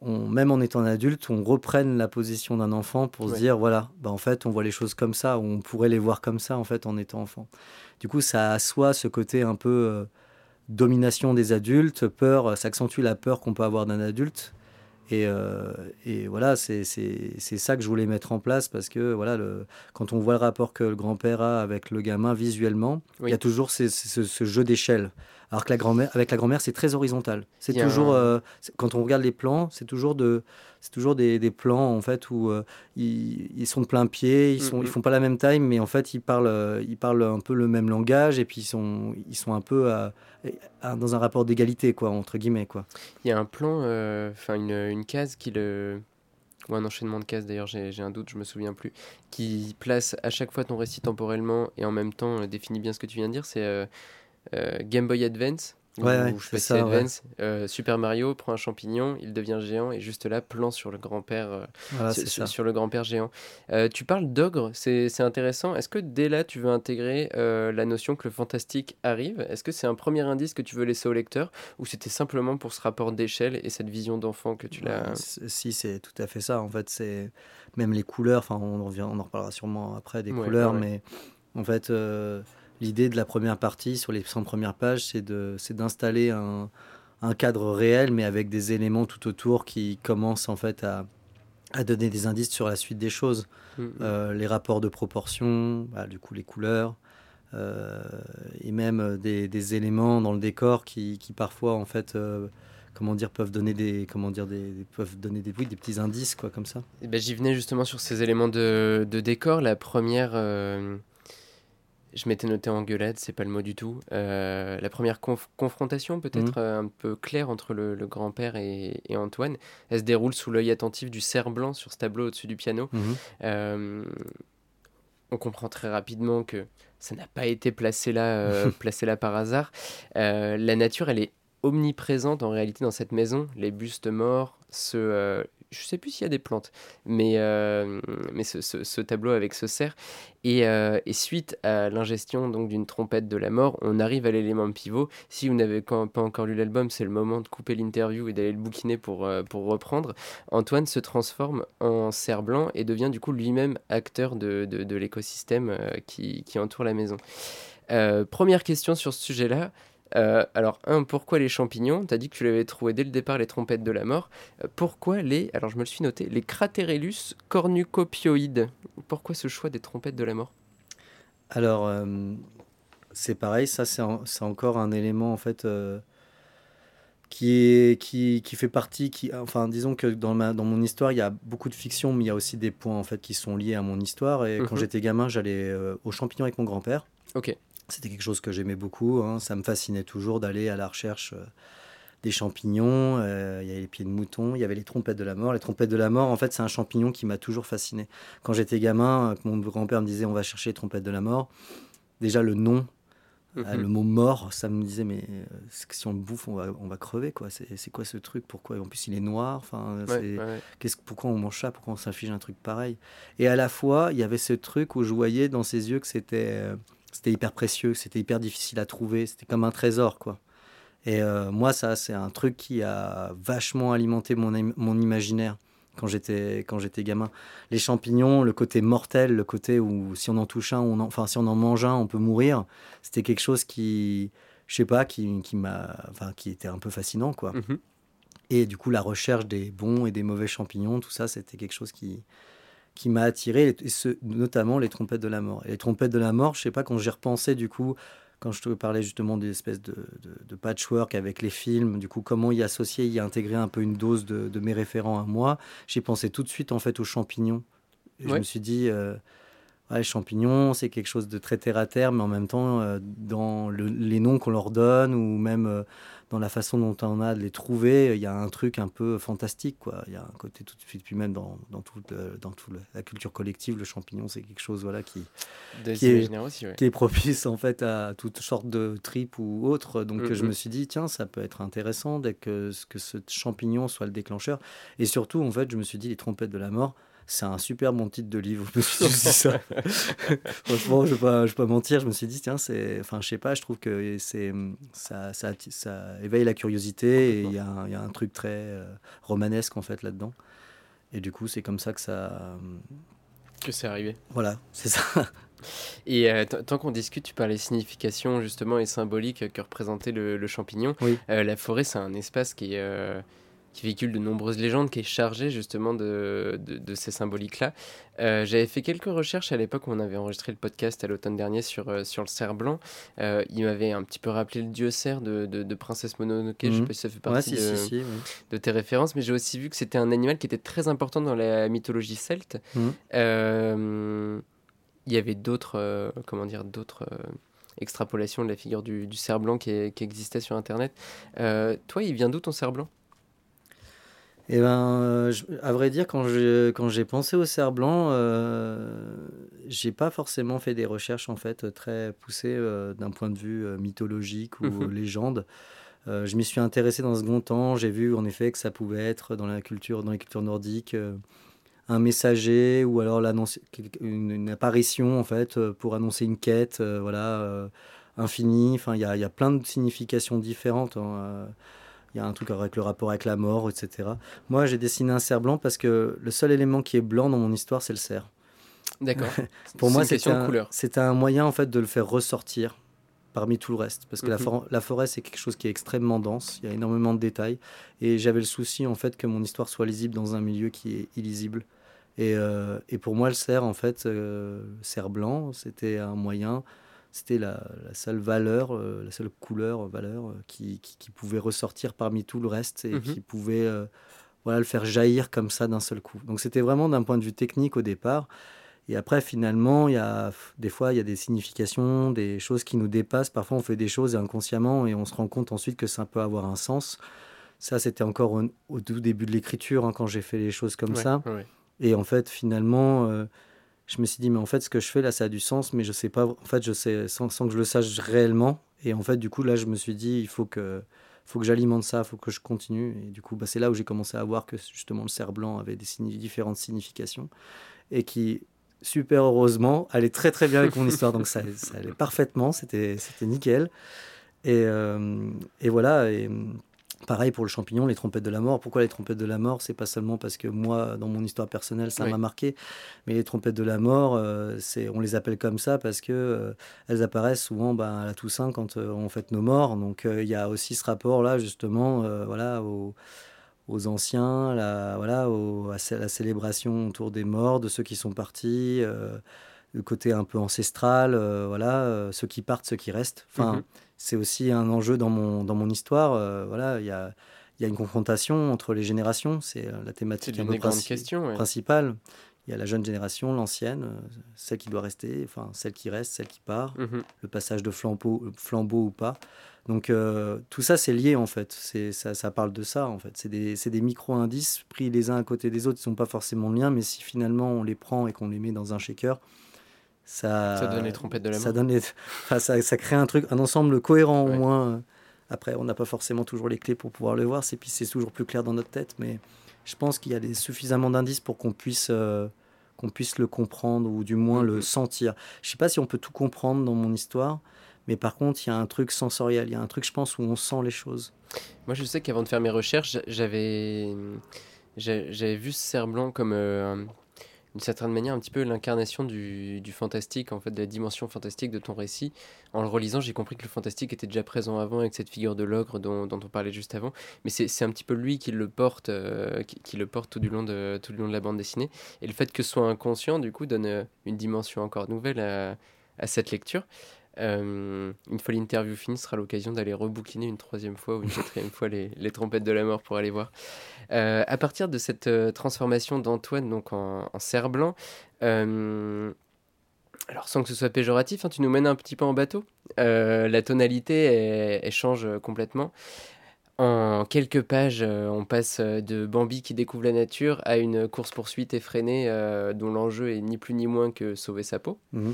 S3: on, même en étant adulte, on reprenne la position d'un enfant pour se dire, voilà, ben en fait, on voit les choses comme ça, ou on pourrait les voir comme ça, en fait, en étant enfant. Du coup, ça assoit ce côté un peu euh, domination des adultes, peur, ça accentue la peur qu'on peut avoir d'un adulte. Et, euh, et voilà, c'est ça que je voulais mettre en place parce que voilà, le, quand on voit le rapport que le grand-père a avec le gamin visuellement, il y a toujours ces- ce, ce jeu d'échelle. Alors que la grand-mère, avec la grand-mère, c'est très horizontal. C'est toujours,
S2: un-
S3: euh, quand on regarde les plans, c'est toujours de, c'est toujours des, des plans en fait où euh, ils, ils sont de plein pied, ils sont, ils font pas la même taille, mais en fait ils parlent, euh, ils parlent un peu le même langage et puis ils sont, ils sont un peu à- à- dans un rapport d'égalité quoi, entre guillemets quoi.
S2: Il y a un plan, euh, enfin une, une case qui le. Ou un enchaînement de cases d'ailleurs, j'ai un doute, je me souviens plus. Qui place à chaque fois ton récit temporellement et en même temps définit bien ce que tu viens de dire. C'est Game Boy Advance.
S3: Ouais,
S2: je sais
S3: ça, ouais.
S2: Euh, Super Mario prend un champignon, il devient géant et juste là, plan sur le grand-père. euh,
S3: Voilà,
S2: sur, le grand-père géant. Euh, tu parles d'ogre, c'est intéressant. Est-ce que dès là, tu veux intégrer euh, la notion que le fantastique arrive? Est-ce que c'est un premier indice que tu veux laisser au lecteur Ou c'était simplement pour ce rapport d'échelle et cette vision d'enfant que tu l'as...
S3: Ouais, Si, c'est tout à fait ça. En fait, c'est même les couleurs. Enfin, on on en reparlera sûrement après des couleurs, mais en fait, euh, l'idée de la première partie sur les 100 premières pages, c'est d'installer un, un cadre réel, mais avec des éléments tout autour qui commencent en fait à, à donner des indices sur la suite des choses.
S2: Mm,
S3: Euh, les rapports de proportion, bah, du coup les couleurs, euh, et même des, des éléments dans le décor qui, qui parfois en fait, euh, comment dire, peuvent donner des, comment dire, des, des- peuvent donner des, oui, des petits indices quoi comme ça.
S2: Eh ben, J'y venais justement sur ces éléments de, de décor. La première, je m'étais noté engueulade, c'est pas le mot du tout. Euh, la première conf- confrontation, peut-être euh, un peu claire entre le, le grand-père et, et Antoine, elle se déroule sous l'œil attentif du cerf blanc sur ce tableau au-dessus du piano.
S3: Mhm.
S2: Euh, on comprend très rapidement que ça n'a pas été placé là, euh, (laughs) placé là par hasard. La nature, elle est omniprésente en réalité dans cette maison. Les bustes morts, ce, euh, je sais plus s'il y a des plantes, mais, euh, mais ce, tableau avec ce cerf. Et, euh, et suite à l'ingestion donc d'une trompette de la mort, on arrive à l'élément pivot. Si vous n'avez pas encore lu l'album, c'est le moment de couper l'interview et d'aller le bouquiner pour, euh, pour reprendre. Antoine se transforme en cerf blanc et devient du coup lui-même acteur de, de- de l'écosystème qui, qui entoure la maison. Première question sur ce sujet-là. Euh, alors, un, pourquoi les champignons? Tu as dit que tu l'avais trouvé dès le départ, les trompettes de la mort. Euh, pourquoi les, alors je me le suis noté, les Craterellus cornucopioides Pourquoi ce choix des trompettes de la mort?
S3: Alors euh, c'est pareil, ça c'est en- c'est encore un élément en fait. qui, est, qui, qui fait partie, qui, enfin disons que dans, ma, dans mon histoire, il y a beaucoup de fiction, mais il y a aussi des points en fait qui sont liés à mon histoire. Et quand
S2: Mhm.
S3: j'étais gamin, j'allais euh, aux champignons avec mon grand-père.
S2: Ok.
S3: C'était quelque chose que j'aimais beaucoup. hein. Ça me fascinait toujours d'aller à la recherche euh, des champignons. Euh, il y avait les pieds de mouton, il y avait les trompettes de la mort. Les trompettes de la mort, en fait, c'est un champignon qui m'a toujours fasciné. Quand j'étais gamin, euh, mon grand-père me disait on va chercher les trompettes de la mort, déjà le nom,
S2: Mhm.
S3: le mot mort, ça me disait mais si on le bouffe, on va, on va crever quoi. C'est quoi ce truc? Pourquoi? En plus, il est noir. Enfin,
S2: Ouais, ouais.
S3: Qu'est-ce, pourquoi on mange ça? Pourquoi on s'inflige un truc pareil? Et à la fois, il y avait ce truc où je voyais dans ses yeux que c'était, c'était hyper précieux, c'était hyper difficile à trouver, c'était comme un trésor, quoi. Et euh, moi, ça, c'est un truc qui a vachement alimenté mon, im- mon imaginaire quand j'étais, quand j'étais gamin. Les champignons, le côté mortel, le côté où si on en touche un, on en- enfin si on en mange un, on peut mourir, c'était quelque chose qui, je sais pas, qui, qui m'a, enfin qui était un peu fascinant, quoi.
S2: Mhm.
S3: Et du coup, la recherche des bons et des mauvais champignons, tout ça, c'était quelque chose qui, qui m'a attiré, et ce, notamment les trompettes de la mort. Et les trompettes de la mort, je sais pas, quand j'ai repensé du coup, quand je te parlais justement des espèces de, de, patchwork avec les films, du coup, comment y associer, y intégrer un peu une dose de, de mes référents à moi, j'ai pensé tout de suite en fait aux champignons. Je me suis dit, euh, les champignons, c'est quelque chose de très terre à terre, mais en même temps, euh, dans les noms qu'on leur donne ou même euh, dans la façon dont on a de les trouver, il y a un truc un peu fantastique. Quoi. Il y a un côté tout de suite, puis même dans, dans toute, dans tout la culture collective, le champignon, c'est quelque chose voilà, qui, qui, est, qui est propice en fait à toutes sortes de tripes ou autres. Donc je me suis dit, tiens, ça peut être intéressant dès que, que ce champignon soit le déclencheur. Et surtout, en fait, je me suis dit, les trompettes de la mort, c'est un super bon titre de livre. (laughs) Je me suis dit ça. (laughs) Franchement, je ne vais, pas mentir. Je me suis dit, tiens, c'est. Enfin, je sais pas, je trouve que c'est ça, ça, ça, éveille la curiosité et il y, a, y, a un truc très euh, romanesque en fait là-dedans. Et du coup, c'est comme ça que ça.
S2: Que c'est arrivé.
S3: Voilà, c'est ça. (laughs)
S2: Et euh, tant qu'on discute, tu parlais signification justement et symbolique que représentait le, champignon.
S3: Oui.
S2: Euh, la forêt, c'est un espace qui est qui véhicule de nombreuses légendes, qui est chargé justement de, de, ces symboliques-là. Euh, j'avais fait quelques recherches à l'époque où on avait enregistré le podcast à l'automne dernier sur, euh, sur le cerf blanc. Euh, il m'avait un petit peu rappelé le dieu cerf de, de, Princesse Mononoke. Je ne sais mhm. pas si ça fait partie de, tes références, mais j'ai aussi vu que c'était un animal qui était très important dans la mythologie celte. Mhm. il y avait d'autres, comment dire, d'autres extrapolations de la figure du, du cerf blanc qui, qui, existait sur Internet. toi, il vient d'où ton cerf blanc?
S3: Eh ben, euh, à vrai dire, quand j'ai quand pensé au cerf blanc, euh, j'ai pas forcément fait des recherches en fait très poussées euh, d'un point de vue euh, mythologique ou mhm. légende. je m'y suis intéressé dans un second temps. J'ai vu en effet que ça pouvait être dans la culture dans les cultures nordiques un messager ou alors une, une, apparition en fait pour annoncer une quête, voilà, infinie. Enfin, il y a, y a, plein de significations différentes. Hein, il y a un truc avec le rapport avec la mort, etc. Moi, j'ai dessiné un cerf blanc parce que le seul élément qui est blanc dans mon histoire, c'est le cerf.
S2: D'accord. (laughs)
S3: Pour moi, c'est un, un moyen en fait de le faire ressortir parmi tout le reste. Parce que la, mhm. la, forêt, c'est quelque chose qui est extrêmement dense, il y a énormément de détails. Et j'avais le souci, en fait, que mon histoire soit lisible dans un milieu qui est illisible. Et, euh, et pour moi, le cerf, en fait, euh, cerf blanc, c'était un moyen c'était la, seule valeur, euh, la seule couleur, euh, valeur euh, qui, qui, pouvait ressortir parmi tout le reste et mhm. qui pouvait voilà, le faire jaillir comme ça d'un seul coup. Donc c'était vraiment d'un point de vue technique au départ. Et après, finalement, il y a, des fois, il y a des significations, des choses qui nous dépassent. Parfois, on fait des choses inconsciemment et on se rend compte ensuite que ça peut avoir un sens. Ça, c'était encore au, tout début de l'écriture, hein, quand j'ai fait les choses comme ça. Et en fait, finalement, je me suis dit, mais en fait, ce que je fais là, ça a du sens, mais je sais pas, en fait, je sais, sans, que je le sache réellement. Et en fait, du coup, là, je me suis dit, il faut que, faut que j'alimente ça, il faut que je continue. Et du coup, bah, c'est là où j'ai commencé à voir que justement le cerf blanc avait différentes significations et qui, super heureusement, allait très très bien avec mon histoire. Donc ça, allait parfaitement, c'était nickel. Et, euh, voilà. Pareil pour le champignon, les trompettes de la mort. Pourquoi les trompettes de la mort? C'est pas seulement parce que moi, dans mon histoire personnelle, ça m'a marqué, mais les trompettes de la mort, euh, c'est, on les appelle comme ça parce que euh, elles apparaissent souvent ben, à la Toussaint quand euh, on fête nos morts. Donc il y a aussi ce rapport-là justement, voilà, aux, anciens, la, voilà, à la célébration autour des morts, de ceux qui sont partis le côté un peu ancestral, voilà, ceux qui partent, ceux qui restent. Enfin, mm-hmm c'est aussi un enjeu dans mon, dans mon histoire. Euh, voilà, il y a, y a une confrontation entre les générations. C'est euh, la thématique
S2: un
S3: peu principale. Il y a la jeune génération, l'ancienne, euh, celle qui doit rester, enfin celle qui reste, celle qui part, mhm. le passage de flambeau, flambeau ou pas. Donc tout ça, c'est lié en fait. Ça, ça parle de ça en fait. C'est des, des micro-indices pris les uns à côté des autres. Ils ne sont pas forcément liens, mais si finalement on les prend et qu'on les met dans un shaker, ça,
S2: donne les trompettes de la
S3: ça, donne ça, ça, crée un truc, un ensemble cohérent au moins. Après, on n'a pas forcément toujours les clés pour pouvoir le voir, c'est puis c'est toujours plus clair dans notre tête, mais je pense qu'il y a des, suffisamment d'indices pour qu'on puisse, euh, qu'on puisse le comprendre ou du moins le mm-hmm. sentir. Je sais pas si on peut tout comprendre dans mon histoire, mais par contre, il y a un truc sensoriel, il y a un truc, je pense, où on sent les choses.
S2: Moi, je sais qu'avant de faire mes recherches, j'avais, j'avais vu ce cerf blanc comme euh, d'une certaine manière un petit peu l'incarnation du, du, fantastique, en fait, de la dimension fantastique de ton récit. En le relisant, j'ai compris que le fantastique était déjà présent avant avec cette figure de l'ogre dont, dont, on parlait juste avant. Mais c'est un petit peu lui qui le porte, euh, qui, le porte tout du, long de, tout du long de la bande dessinée. Et le fait que ce soit inconscient, du coup, donne euh, une dimension encore nouvelle à, à cette lecture. Euh, une fois l'interview finie, ce sera l'occasion d'aller rebouquiner une troisième fois ou une quatrième fois les, les, trompettes de la mort pour aller voir. Euh, à partir de cette euh, transformation d'Antoine donc en, en cerf blanc, alors sans que ce soit péjoratif, hein, tu nous mènes un petit peu en bateau. la tonalité elle, change complètement. En quelques pages, on passe de Bambi qui découvre la nature à une course-poursuite effrénée dont l'enjeu est ni plus ni moins que sauver sa peau. Mmh.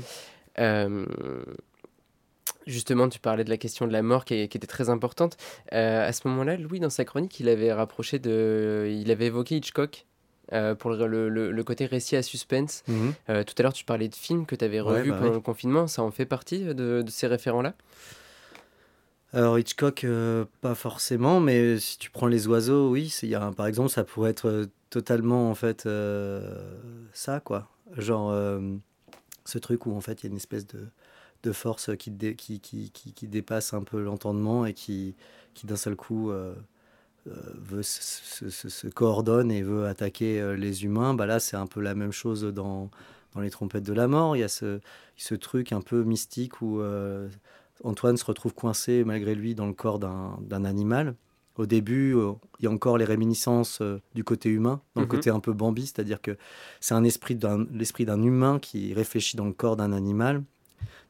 S2: Justement, tu parlais de la question de la mort qui, était très importante. Euh, à ce moment-là, Louis, dans sa chronique, il avait rapproché de, il avait évoqué Hitchcock euh, pour le, le, côté récit à suspense. Mhm. Euh, tout à l'heure, tu parlais de films que tu avais revus bah pendant le confinement. Ça en fait partie de, de ces référents-là?
S3: Alors Hitchcock, pas forcément, mais si tu prends les oiseaux, oui, y a, par exemple, ça pourrait être totalement en fait ça, quoi. Genre ce truc où en fait il y a une espèce de de force qui, qui, qui, qui, dépasse un peu l'entendement et qui, qui d'un seul coup euh, euh, veut se, se, coordonne et veut attaquer euh, les humains. Bah là, c'est un peu la même chose dans, dans les trompettes de la mort. Il y a ce, ce truc un peu mystique où Antoine se retrouve coincé malgré lui dans le corps d'un animal. Au début, il y a encore les réminiscences du côté humain, dans le mhm. côté un peu Bambi, c'est-à-dire que c'est un esprit l'esprit d'un humain qui réfléchit dans le corps d'un animal.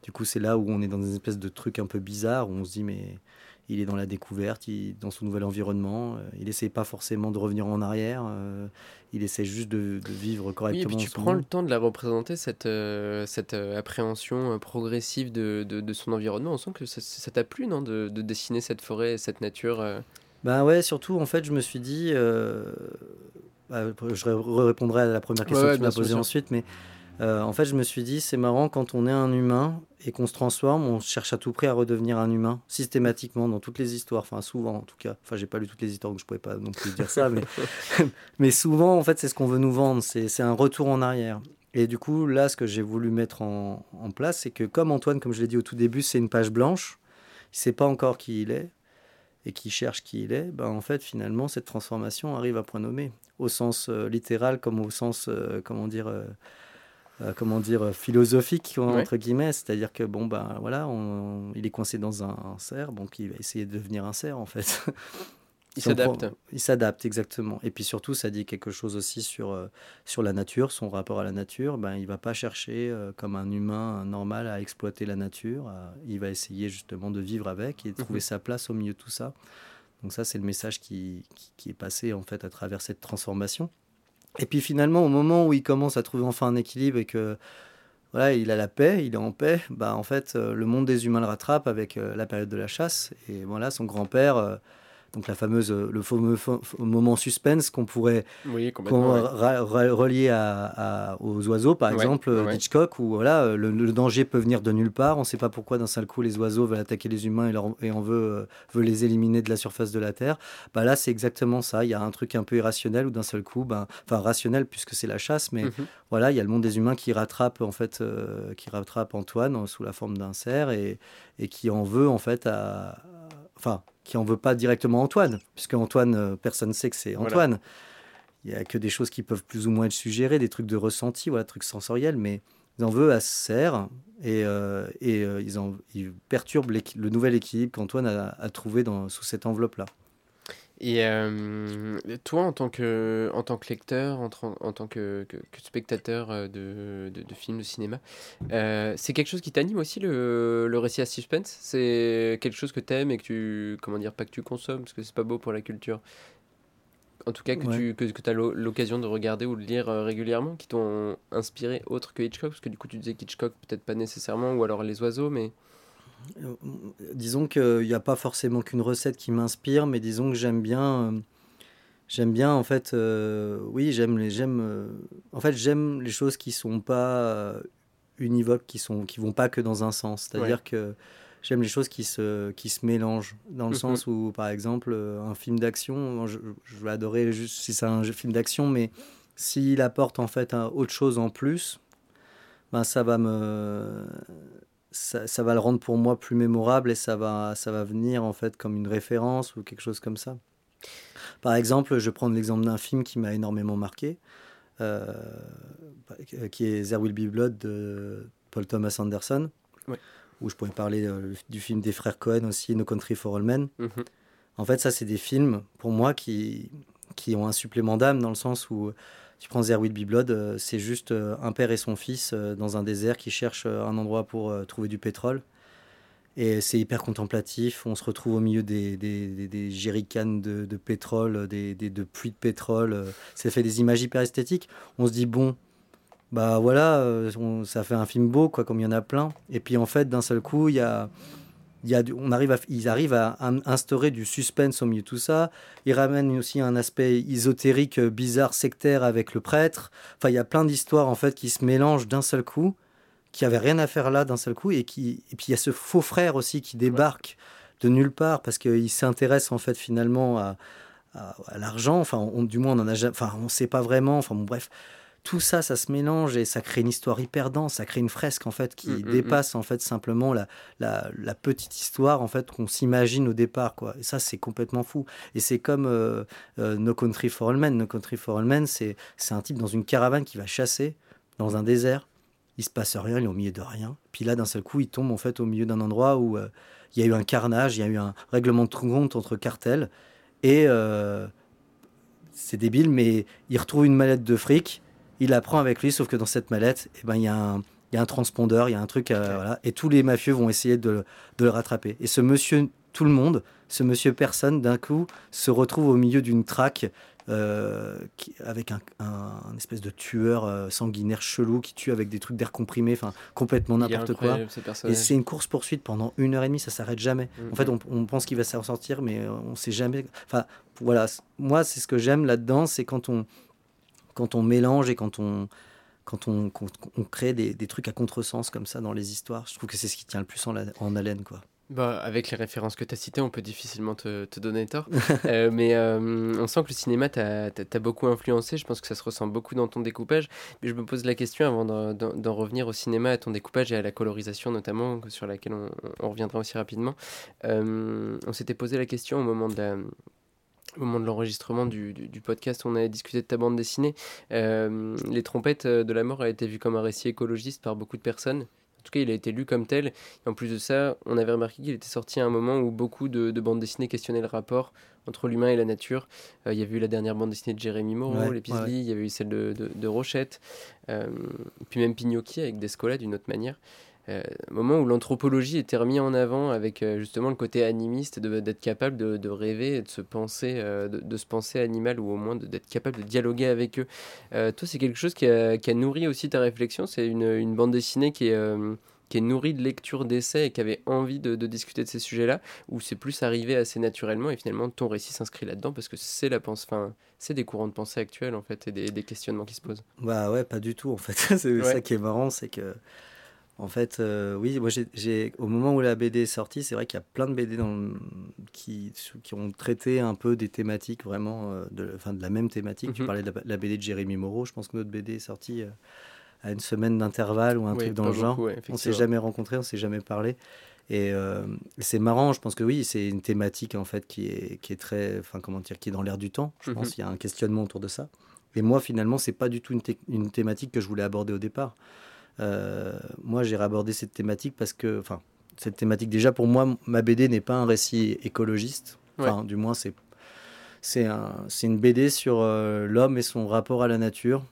S3: Du coup, c'est là où on est dans une espèce de truc un peu bizarre, où on se dit, mais il est dans la découverte, il, dans son nouvel environnement. Euh, il essaie pas forcément de revenir en arrière. Euh, il essaie juste de, vivre correctement.
S2: Oui, et puis tu prends le temps de la représenter, cette, euh, cette appréhension progressive de, de, son environnement. On sent que ça t'a plu, non, de, dessiner cette forêt, cette nature
S3: Ben ouais, surtout, en fait, je me suis dit. Bah, je répondrai à la première question que tu m'as posée ensuite, mais euh, en fait, je me suis dit, c'est marrant, quand on est un humain et qu'on se transforme, on cherche à tout prix à redevenir un humain, systématiquement, dans toutes les histoires, enfin souvent en tout cas. Enfin, j'ai pas lu toutes les histoires, donc je pouvais pas non plus dire ça, mais, (laughs) (laughs) mais souvent, en fait, c'est ce qu'on veut nous vendre, c'est un retour en arrière. Et du coup, là, ce que j'ai voulu mettre en, en place, c'est que comme Antoine, comme je l'ai dit au tout début, c'est une page blanche, il sait pas encore qui il est, et qui cherche qui il est, ben en fait, finalement, cette transformation arrive à point nommé, au sens euh, littéral comme au sens, euh, comment dire, euh, comment dire, philosophique, entre guillemets. C'est-à-dire que, bon, ben voilà, on, il est coincé dans un, cerf, donc il va essayer de devenir un cerf, en fait.
S2: Il s'adapte.
S3: Il s'adapte, exactement. Et puis surtout, ça dit quelque chose aussi sur, euh, sur la nature, son rapport à la nature. Ben, il va pas chercher, euh, comme un humain normal, à exploiter la nature. il va essayer justement de vivre avec et de trouver mhm. sa place au milieu de tout ça. Donc ça, c'est le message qui, qui, qui, est passé en fait à travers cette transformation. Et puis finalement, au moment où il commence à trouver enfin un équilibre et que voilà, il a la paix, il est en paix, bah en fait, euh, le monde des humains le rattrape avec euh, la période de la chasse. Et voilà, son grand-père euh, donc la fameuse, le fameux moment suspense qu'on pourrait relier à, aux oiseaux, par exemple, ouais. Hitchcock, où voilà, le, danger peut venir de nulle part. On ne sait pas pourquoi d'un seul coup les oiseaux veulent attaquer les humains et, leur, et on veut, euh, veut les éliminer de la surface de la Terre. Bah là, c'est exactement ça. Il y a un truc un peu irrationnel où d'un seul coup, ben, enfin rationnel puisque c'est la chasse, mais mhm. voilà, il y a le monde des humains qui rattrape en fait, euh, qui rattrape Antoine sous la forme d'un cerf et, et qui en veut en fait à, enfin qui en veut pas directement Antoine, puisque Antoine, euh, personne ne sait que c'est Antoine. Il y a que des choses qui peuvent plus ou moins être suggérées, des trucs de ressenti, voilà, des trucs sensoriels, mais ils en veulent à Serre et, euh, et euh, ils, en, ils perturbent le nouvel équilibre qu'Antoine a, a, trouvé dans, sous cette enveloppe-là.
S2: Et euh, toi, en tant que, en tant que lecteur, en, en tant que, que, spectateur euh, de, de, de, films, de cinéma, euh, c'est quelque chose qui t'anime aussi, le, le, récit à suspense? C'est quelque chose que t'aimes et que tu... Comment dire Pas que tu consommes, parce que c'est pas beau pour la culture? En tout cas, que tu que, que as l'occasion de regarder ou de lire régulièrement, qui t'ont inspiré autre que Hitchcock? Parce que du coup, tu disais qu'Hitchcock, peut-être pas nécessairement, ou alors les oiseaux, mais...
S3: Euh, disons qu'il n'y a pas forcément qu'une recette qui m'inspire, mais disons que j'aime bien. Euh, j'aime bien, en fait, euh, oui, j'aime les, j'aime, en fait, j'aime les choses qui sont pas univoques, qui sont, qui vont pas que dans un sens. C'est-à-dire que j'aime les choses qui se, qui se mélangent, dans le mhm. sens où, par exemple, un film d'action, je, je, vais adorer juste si c'est un film d'action, mais s'il apporte en fait un, autre chose en plus, ben ça va me ça, ça, va le rendre pour moi plus mémorable et ça va ça va venir en fait comme une référence ou quelque chose comme ça. Par exemple, je vais prendre l'exemple d'un film qui m'a énormément marqué, euh, qui est There Will Be Blood de Paul Thomas Anderson, où je pourrais parler euh, du film des frères Cohen aussi, No Country for All Men.
S2: Mhm.
S3: En fait, ça, c'est des films, pour moi, qui, qui ont un supplément d'âme, dans le sens où tu prends There Will euh, c'est juste euh, un père et son fils euh, dans un désert qui cherchent un endroit pour trouver du pétrole. Et c'est hyper contemplatif. On se retrouve au milieu des, des, de, pétrole, des, de pluies de pétrole. Ça fait des images hyper esthétiques. On se dit, bon, bah voilà, on- ça fait un film beau, quoi, comme il y en a plein. Et puis en fait, d'un seul coup, il y a, il y a, du- on arrive à, ils arrivent à in- instaurer du suspense au milieu de tout ça. Ils ramènent aussi un aspect ésotérique, euh, bizarre, sectaire avec le prêtre. Enfin, il y a plein d'histoires en fait qui se mélangent d'un seul coup, qui avaient rien à faire là d'un seul coup, et qui, et puis il y a ce faux frère aussi qui débarque de nulle part parce qu'il s'intéresse en fait finalement à, à, à l'argent. Enfin, on- du moins on en a, enfin, on sait pas vraiment. Enfin, bon, bref. Tout ça, ça se mélange et ça crée une histoire hyper dense. Ça crée une fresque en fait qui
S2: Mm, mm, mm.
S3: dépasse en fait simplement la, la, la petite histoire en fait qu'on s'imagine au départ quoi. Et ça c'est complètement fou. Et c'est comme euh, euh, No Country for All Men. No Country for All Men, c'est c'est un type dans une caravane qui va chasser dans un désert. Il se passe rien, il est au milieu de rien. Puis là d'un seul coup, il tombe en fait au milieu d'un endroit où euh, il y a eu un carnage, il y a eu un règlement de compte entre cartels et c'est débile, mais il retrouve une mallette de fric. Il la prend avec lui, sauf que dans cette mallette, eh ben, il y a un, il y a un transpondeur, il y a un truc, euh, voilà, et tous les mafieux vont essayer de, de le rattraper. Et ce monsieur, tout le monde, ce monsieur personne, d'un coup, se retrouve au milieu d'une traque euh, qui- avec un, un- un espèce de tueur euh, sanguinaire chelou qui tue avec des trucs d'air comprimé, enfin complètement n'importe quoi. Et c'est une course poursuite pendant une heure et demie, ça s'arrête jamais. En fait, on, on pense qu'il va s'en sortir, mais on sait jamais. Enfin, voilà. Moi, c'est ce que j'aime là-dedans, c'est quand on, quand on mélange et quand on, quand on, crée des, des trucs à contresens comme ça dans les histoires. Je trouve que c'est ce qui tient le plus en, en haleine, quoi.
S2: Bah, avec les références que tu as citées, on peut difficilement te, te donner tort. (laughs) Euh, mais euh, on sent que le cinéma t'a beaucoup influencé. Je pense que ça se ressent beaucoup dans ton découpage. Mais je me pose la question, avant d'en- revenir au cinéma, à ton découpage et à la colorisation notamment, sur laquelle on, on reviendra aussi rapidement. Euh, on s'était posé la question au moment de la au moment de l'enregistrement du, du- du podcast, on avait discuté de ta bande dessinée. Euh, les trompettes de la mort a été vu comme un récit écologiste par beaucoup de personnes. En tout cas, il a été lu comme tel. Et en plus de ça, on avait remarqué qu'il était sorti à un moment où beaucoup de, de bandes dessinées questionnaient le rapport entre l'humain et la nature. Euh, il y avait eu la dernière bande dessinée de Jérémy Moreau,
S3: Ouais,
S2: Les Pislis,
S3: ouais.
S2: il y avait eu celle de, de, de Rochette, euh, puis même Pignocchi avec Descola d'une autre manière. Euh, moment où l'anthropologie était remis en avant avec euh, justement le côté animiste, d'être capable de, de rêver et de se penser, euh, de, de se penser animal ou au moins d'être capable de dialoguer avec eux. Toi, c'est quelque chose qui a, qui a nourri aussi ta réflexion? C'est une, une bande dessinée qui est, qui est nourrie de lectures d'essais et qui avait envie de, de discuter de ces sujets-là, ou c'est plus arrivé assez naturellement et finalement ton récit s'inscrit là-dedans parce que c'est la pense, enfin, c'est des courants de pensée actuels en fait et des, des questionnements qui se posent?
S3: Bah ouais, pas du tout en fait. (laughs) c'est
S2: Ouais.
S3: ça qui est marrant, c'est que en fait, euh, oui, moi j'ai- au moment où la BD est sortie, c'est vrai qu'il y a plein de BD dans le- qui, qui ont traité un peu des thématiques vraiment euh, de, enfin, de la même thématique. Tu
S2: Mhm.
S3: parlais de la, la BD de Jérémy Moreau, je pense que notre BD est sortie euh, à une semaine d'intervalle ou un
S2: Oui,
S3: truc dans le genre.
S2: beaucoup, ouais,
S3: on s'est jamais rencontrés, on s'est jamais parlé. Et c'est marrant, je pense que oui, c'est une thématique en fait qui est, qui est très, enfin comment dire, qui est dans l'air du temps. Je
S2: Mhm.
S3: pense qu'il y a un questionnement autour de ça. Et moi, finalement, c'est pas du tout une thématique que je voulais aborder au départ. Euh, moi, j'ai abordé cette thématique parce que, enfin, cette thématique déjà pour moi, ma BD n'est pas un récit écologiste. Enfin, du moins, c'est c'est un, une BD sur euh, l'homme et son rapport à la nature.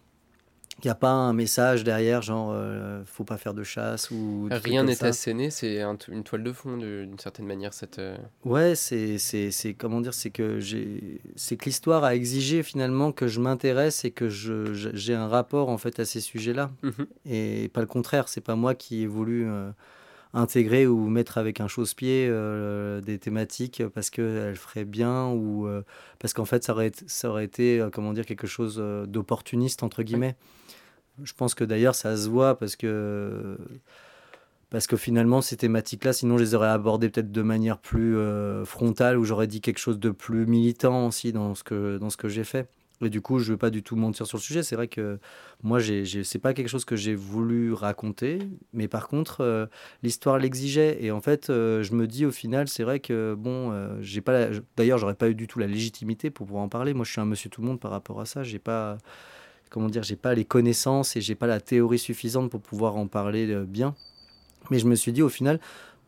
S3: Il n'y a pas un message derrière, genre, euh, faut pas faire de chasse ou.
S2: Rien n'est asséné, c'est un- une toile de fond d'une certaine manière. Cette, euh,
S3: Ouais, c'est, c'est, c'est comment dire, c'est que j'ai, c'est que l'histoire a exigé finalement que je m'intéresse et que je, je- j'ai un rapport en fait à ces sujets-là
S2: mhm.
S3: et pas le contraire. C'est pas moi qui ai voulu euh, intégrer ou mettre avec un chausse-pied euh, des thématiques parce que elles feraient bien ou euh, parce qu'en fait ça aurait, été- ça aurait été euh, comment dire quelque chose d'opportuniste entre guillemets. Je pense que d'ailleurs ça se voit parce que parce que finalement ces thématiques-là, sinon je les aurais abordées peut-être de manière plus euh, frontale ou j'aurais dit quelque chose de plus militant aussi dans ce que dans ce que j'ai fait. Et du coup, je ne veux pas du tout mentir sur le sujet. C'est vrai que moi, j'ai, c'est pas quelque chose que j'ai voulu raconter, mais par contre, euh, l'histoire l'exigeait. Et en fait, euh, je me dis au final, c'est vrai que bon, euh, j'ai pas. D'ailleurs, j'aurais pas eu du tout la légitimité pour pouvoir en parler. Moi, je suis un monsieur tout le monde par rapport à ça. J'ai pas, comment dire, j'ai pas les connaissances et j'ai pas la théorie suffisante pour pouvoir en parler bien. Mais je me suis dit au final,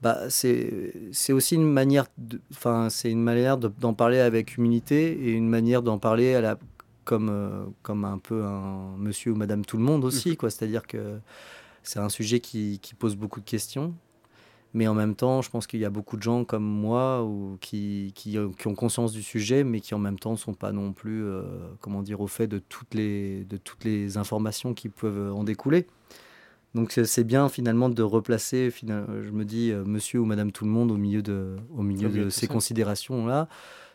S3: bah, c'est, c'est aussi une manière, enfin, c'est une manière d'en parler avec humilité et une manière d'en parler à la, comme, euh, comme un peu un monsieur ou madame tout le monde aussi. Mhm. quoi. C'est-à-dire que c'est un sujet qui, qui, pose beaucoup de questions. Mais en même temps, je pense qu'il y a beaucoup de gens comme moi ou qui, qui, qui, ont conscience du sujet, mais qui en même temps ne sont pas non plus euh, comment dire, au fait de toutes, les, de toutes les informations qui peuvent en découler. Donc c'est bien finalement de replacer, je me dis, euh, monsieur ou madame tout le monde au milieu de, au milieu de ces considérations-là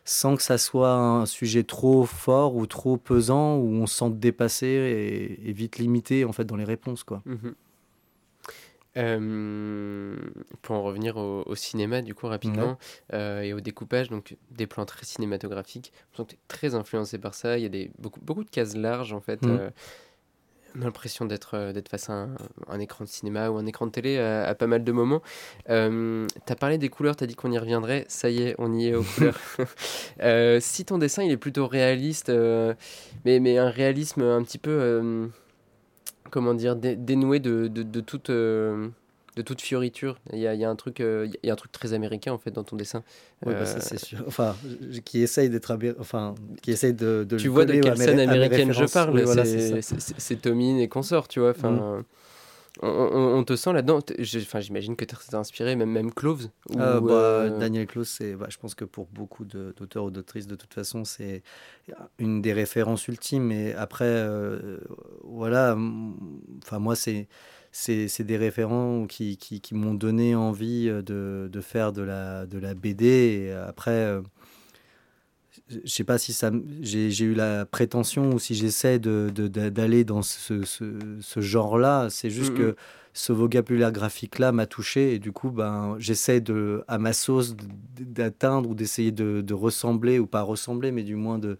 S3: sans que ça soit un sujet trop fort ou trop pesant où on se sente dépassé et, vite limité en fait dans les réponses quoi. Mhm.
S2: Euh, pour en revenir au, cinéma du coup rapidement euh, et au découpage donc des plans très cinématographiques on sent que très influencé par ça il y a des beaucoup beaucoup de cases larges en fait mhm. euh, l'impression d'être euh, d'être face à un, écran de cinéma ou un écran de télé à, pas mal de moments. Euh, tu as parlé des couleurs, tu as dit qu'on y reviendrait. Ça y est, on y est aux couleurs. (laughs) (laughs) Euh, si ton dessin il est plutôt réaliste, mais, mais un réalisme un petit peu, comment dire, dénoué de, de, de toute de toute fioriture. Il y a, il y a un truc, euh, il y a un truc très américain en fait dans ton dessin.
S3: Oui, bah, ça euh, c'est sûr. Enfin, qui essaye d'être, enfin, qui essaye de. de
S2: tu vois de quelle scène américaine je parle C'est Tomine et consort, tu vois. Enfin. Mm. On, te sent là-dedans. Enfin, j'imagine que tu es inspiré, même, même Cloves.
S3: Ah, bah, euh, Daniel Cloves, c'est, bah, je pense que pour beaucoup d'auteurs ou d'autrices, de toute façon, c'est une des références ultimes. Et après, voilà, enfin, moi, c'est c'est des référents qui, qui, qui m'ont donné envie euh, de, de, faire de la, de la BD. Et après, euh, je sais pas si ça j'ai eu la prétention ou si j'essaie d'aller de, d'aller dans ce, ce, ce genre-là. C'est juste que ce vocabulaire graphique-là m'a touché et du coup, ben, j'essaie de, à ma sauce d'atteindre ou d'essayer de, de, ressembler ou pas ressembler, mais du moins de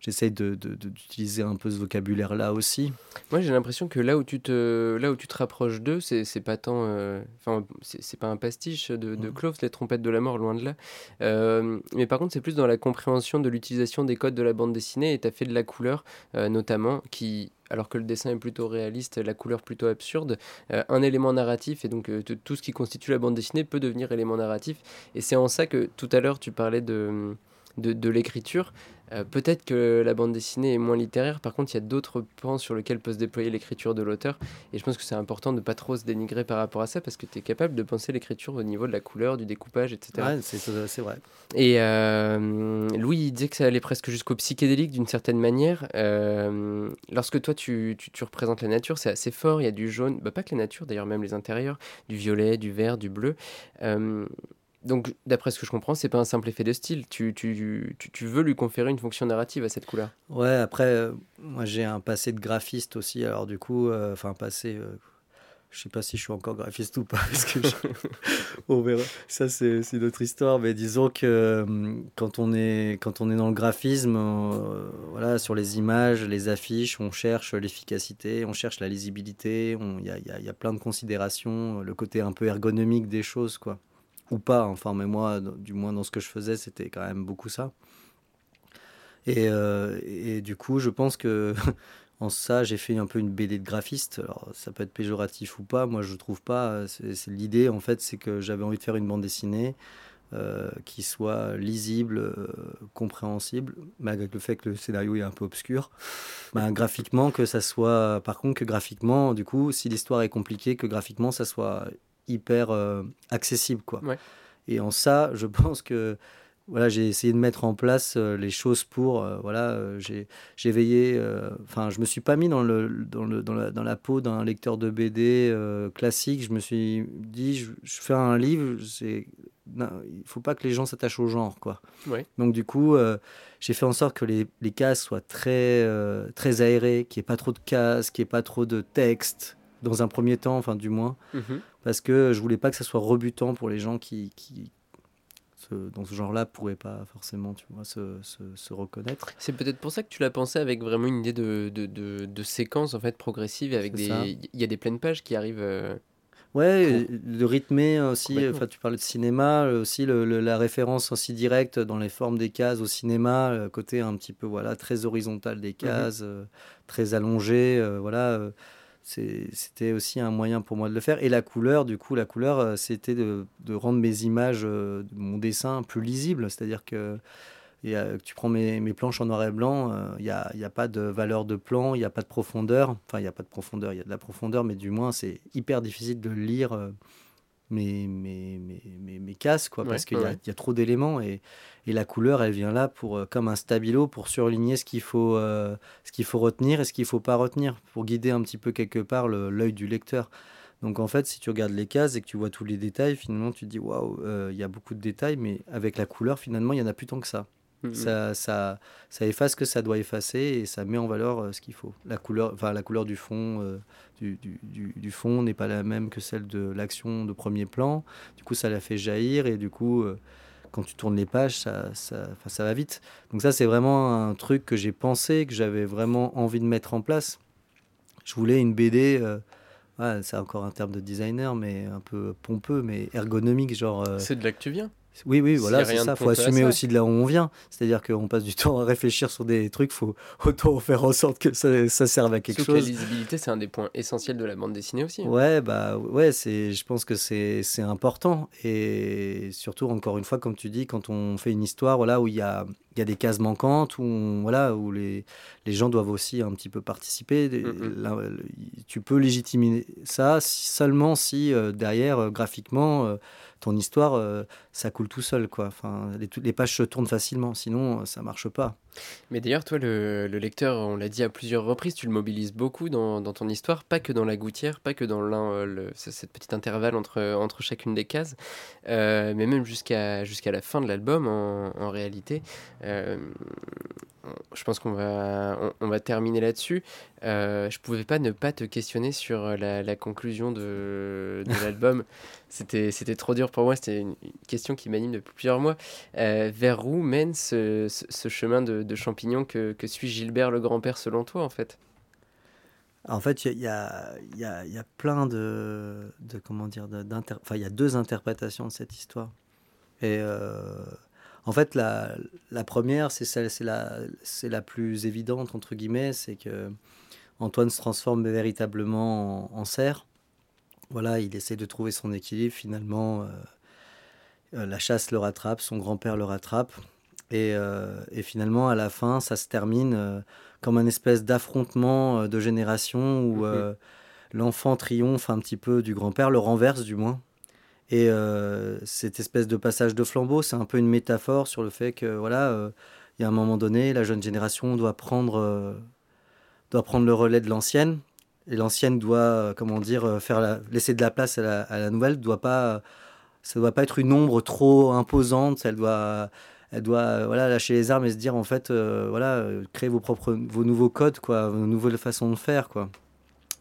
S3: j'essaye d'utiliser de, un peu ce vocabulaire-là aussi.
S2: Moi, j'ai l'impression que là où tu te, là où tu te rapproches d'eux, c'est pas tant. Euh, enfin, c'est pas un pastiche de, de mmh. les trompettes de la mort, loin de là. Euh, mais par contre, c'est plus dans la compréhension de l'utilisation des codes de la bande dessinée et tu as fait de la couleur, euh, notamment, qui alors que le dessin est plutôt réaliste, la couleur plutôt absurde, un élément narratif, et donc tout ce qui constitue la bande dessinée peut devenir élément narratif. Et c'est en ça que tout à l'heure tu parlais de, de, de l'écriture. Euh, peut-être que la bande dessinée est moins littéraire, par contre, il y a d'autres pans sur lesquels peut se déployer l'écriture de l'auteur. Et je pense que c'est important de ne pas trop se dénigrer par rapport à ça, parce que tu es capable de penser l'écriture au niveau de la couleur, du découpage, etc.
S3: Ouais, c'est vrai.
S2: Et euh, Louis, il disait que ça allait presque jusqu'au psychédélique d'une certaine manière. Euh, lorsque toi, tu, tu, représentes la nature, c'est assez fort, il y a du jaune, bah, pas que la nature, d'ailleurs, même les intérieurs, du violet, du vert, du bleu. Donc, d'après ce que je comprends, c'est pas un simple effet de style. Tu, tu, tu, tu, veux lui conférer une fonction narrative à cette couleur.
S3: Ouais, après, euh, moi j'ai un passé de graphiste aussi. Alors, du coup, euh, enfin, passé. Euh, je sais pas si je suis encore graphiste ou pas, (laughs) parce que (laughs) on verra. Ça, c'est une autre histoire. Mais disons que quand on est, quand on est dans le graphisme, voilà, sur les images, les affiches, on cherche l'efficacité, on cherche la lisibilité. Il y a, y, a, y a plein de considérations, le côté un peu ergonomique des choses, quoi ou pas. Enfin, mais moi, du moins dans ce que je faisais, c'était quand même beaucoup ça. Et, euh, et, du coup, je pense que (laughs) en ça, j'ai fait un peu une BD de graphiste. Alors, ça peut être péjoratif ou pas. Moi, je trouve pas. C'est l'idée, en fait, c'est que j'avais envie de faire une bande dessinée euh, qui soit lisible, euh, compréhensible, malgré le fait que le scénario est un peu obscur. Ben, graphiquement, que ça soit. Par contre, que graphiquement, du coup, si l'histoire est compliquée, que graphiquement, ça soit hyper euh, accessible. Quoi. Et en ça, je (laughs) pense que voilà, j'ai essayé de mettre en place euh, les choses pour. Euh, voilà, j'ai, j'ai veillé. Enfin, je me suis pas mis dans, le, dans, le, dans, la, dans la peau d'un lecteur de BD classique. Je me suis dit, je, fais un livre, c'est, il faut pas que les gens s'attachent au genre. Quoi. Donc, du coup, j'ai fait en sorte que les, les cases soient très, très aérées, qu'il n'y ait pas trop de cases, qu'il n'y ait pas trop de texte dans un premier temps, enfin du moins, mhm. parce que je voulais pas que ça soit rebutant pour les gens qui, qui dans ce genre-là pourraient pas forcément tu vois, se, se, reconnaître.
S2: C'est peut-être pour ça que tu l'as pensé avec vraiment une idée de, de, de, séquence en fait progressive avec des il y a des pleines pages qui arrivent. Euh,
S3: ouais, le rythmé aussi. Enfin, tu parlais de cinéma aussi, le, la référence aussi directe dans les formes des cases au cinéma, le côté un petit peu voilà très horizontal des mmh cases, euh, très allongé, euh, voilà c'était aussi un moyen pour moi de le faire. Et la couleur, du coup, la couleur, euh, c'était de, rendre mes images, euh, mon dessin plus lisible. C'est-à-dire que tu prends mes, planches en noir et blanc, euh, il n'y a, a, pas de valeur de plan, il n'y a pas de profondeur. Enfin, il n'y a pas de profondeur, il y a de la profondeur, mais du moins, c'est hyper difficile de lire mes, mes, mes, mes, cases, quoi, parce qu'il y, y, a trop d'éléments et, et, la couleur, elle vient là pour, euh, comme un stabilo pour surligner ce qu'il faut, euh, ce qu'il faut retenir et ce qu'il ne faut pas retenir, pour guider un petit peu quelque part l'œil du lecteur. Donc en fait, si tu regardes les cases et que tu vois tous les détails, finalement, tu te dis waouh, euh, il y a beaucoup de détails, mais avec la couleur, finalement, il n'y en a plus tant que ça. Mm-hmm. Ça, ça, ça, efface ce que ça doit effacer et ça met en valeur ce qu'il faut. La couleur, enfin, la couleur du fond, du, du, du, fond n'est pas la même que celle de l'action de premier plan. Du coup, ça la fait jaillir et du coup, euh, quand tu tournes les pages, ça, ça, ça va vite. Donc ça, c'est vraiment un truc que j'ai pensé, que j'avais vraiment envie de mettre en place. Je voulais une BD, euh, c'est encore un terme de designer, mais un peu pompeux, mais ergonomique, genre... Euh,
S2: c'est de là que tu viens
S3: oui, oui, voilà, c'est ça. Il faut assumer aussi de là où on vient. C'est-à-dire qu'on passe du (laughs) temps à réfléchir sur des trucs, il faut autant faire en sorte que ça, ça serve à quelque chose. la
S2: lisibilité, c'est un des points essentiels de la bande dessinée aussi. Hein.
S3: Ouais, bah ouais, c'est, je pense que c'est, c'est important. Et surtout, encore une fois, comme tu dis, quand on fait une histoire voilà, où il y a, y a des cases manquantes, où, voilà, où les, les gens doivent aussi un petit peu participer, mm, mm. tu peux légitimer ça seulement si euh, derrière, euh, graphiquement, euh, ton histoire, euh, ça coule tout seul, quoi. Enfin, les, les pages se tournent facilement, sinon euh, ça marche pas.
S2: Mais d'ailleurs, toi, le, lecteur, on l'a dit à plusieurs reprises, tu le mobilises beaucoup dans, ton histoire, pas que dans la gouttière, pas que dans l'un, euh, cette petite intervalle entre, entre chacune des cases, mais même jusqu'à jusqu'à la fin de l'album, en, réalité. je pense qu'on va, on, va terminer là-dessus. je pouvais pas ne pas te questionner sur la, conclusion de, de l'album. (laughs) C'était, c'était trop dur pour moi, c'était une, question qui m'anime depuis plusieurs mois. Euh, vers où mène ce, ce, chemin de, champignons que, que, suit Gilbert le grand-père selon toi en fait?
S3: En fait, il y a, y, y a, plein de, de comment dire, enfin il y a deux interprétations de cette histoire. Et euh, en fait, la, la première, c'est c'est la, c'est la plus évidente entre guillemets, c'est que Antoine se transforme véritablement en, en cerf voilà, il essaie de trouver son équilibre. Finalement, euh, euh, la chasse le rattrape, son grand-père le rattrape. Et, euh, et, finalement, à la fin, ça se termine comme un espèce d'affrontement de génération où mhm. l'enfant triomphe un petit peu du grand-père, le renverse du moins. Et cette espèce de passage de flambeau, c'est un peu une métaphore sur le fait que, voilà, il y a un moment donné, la jeune génération doit prendre, doit prendre le relais de l'ancienne l'ancienne doit, euh, comment dire, euh, faire laisser de la place à la, à la nouvelle, doit pas, ça ne doit pas être une ombre trop imposante, elle doit, elle doit euh, voilà, lâcher les armes et se dire, en fait, voilà, créer vos, propres, vos nouveaux codes, quoi, vos nouvelles façons de faire. Quoi.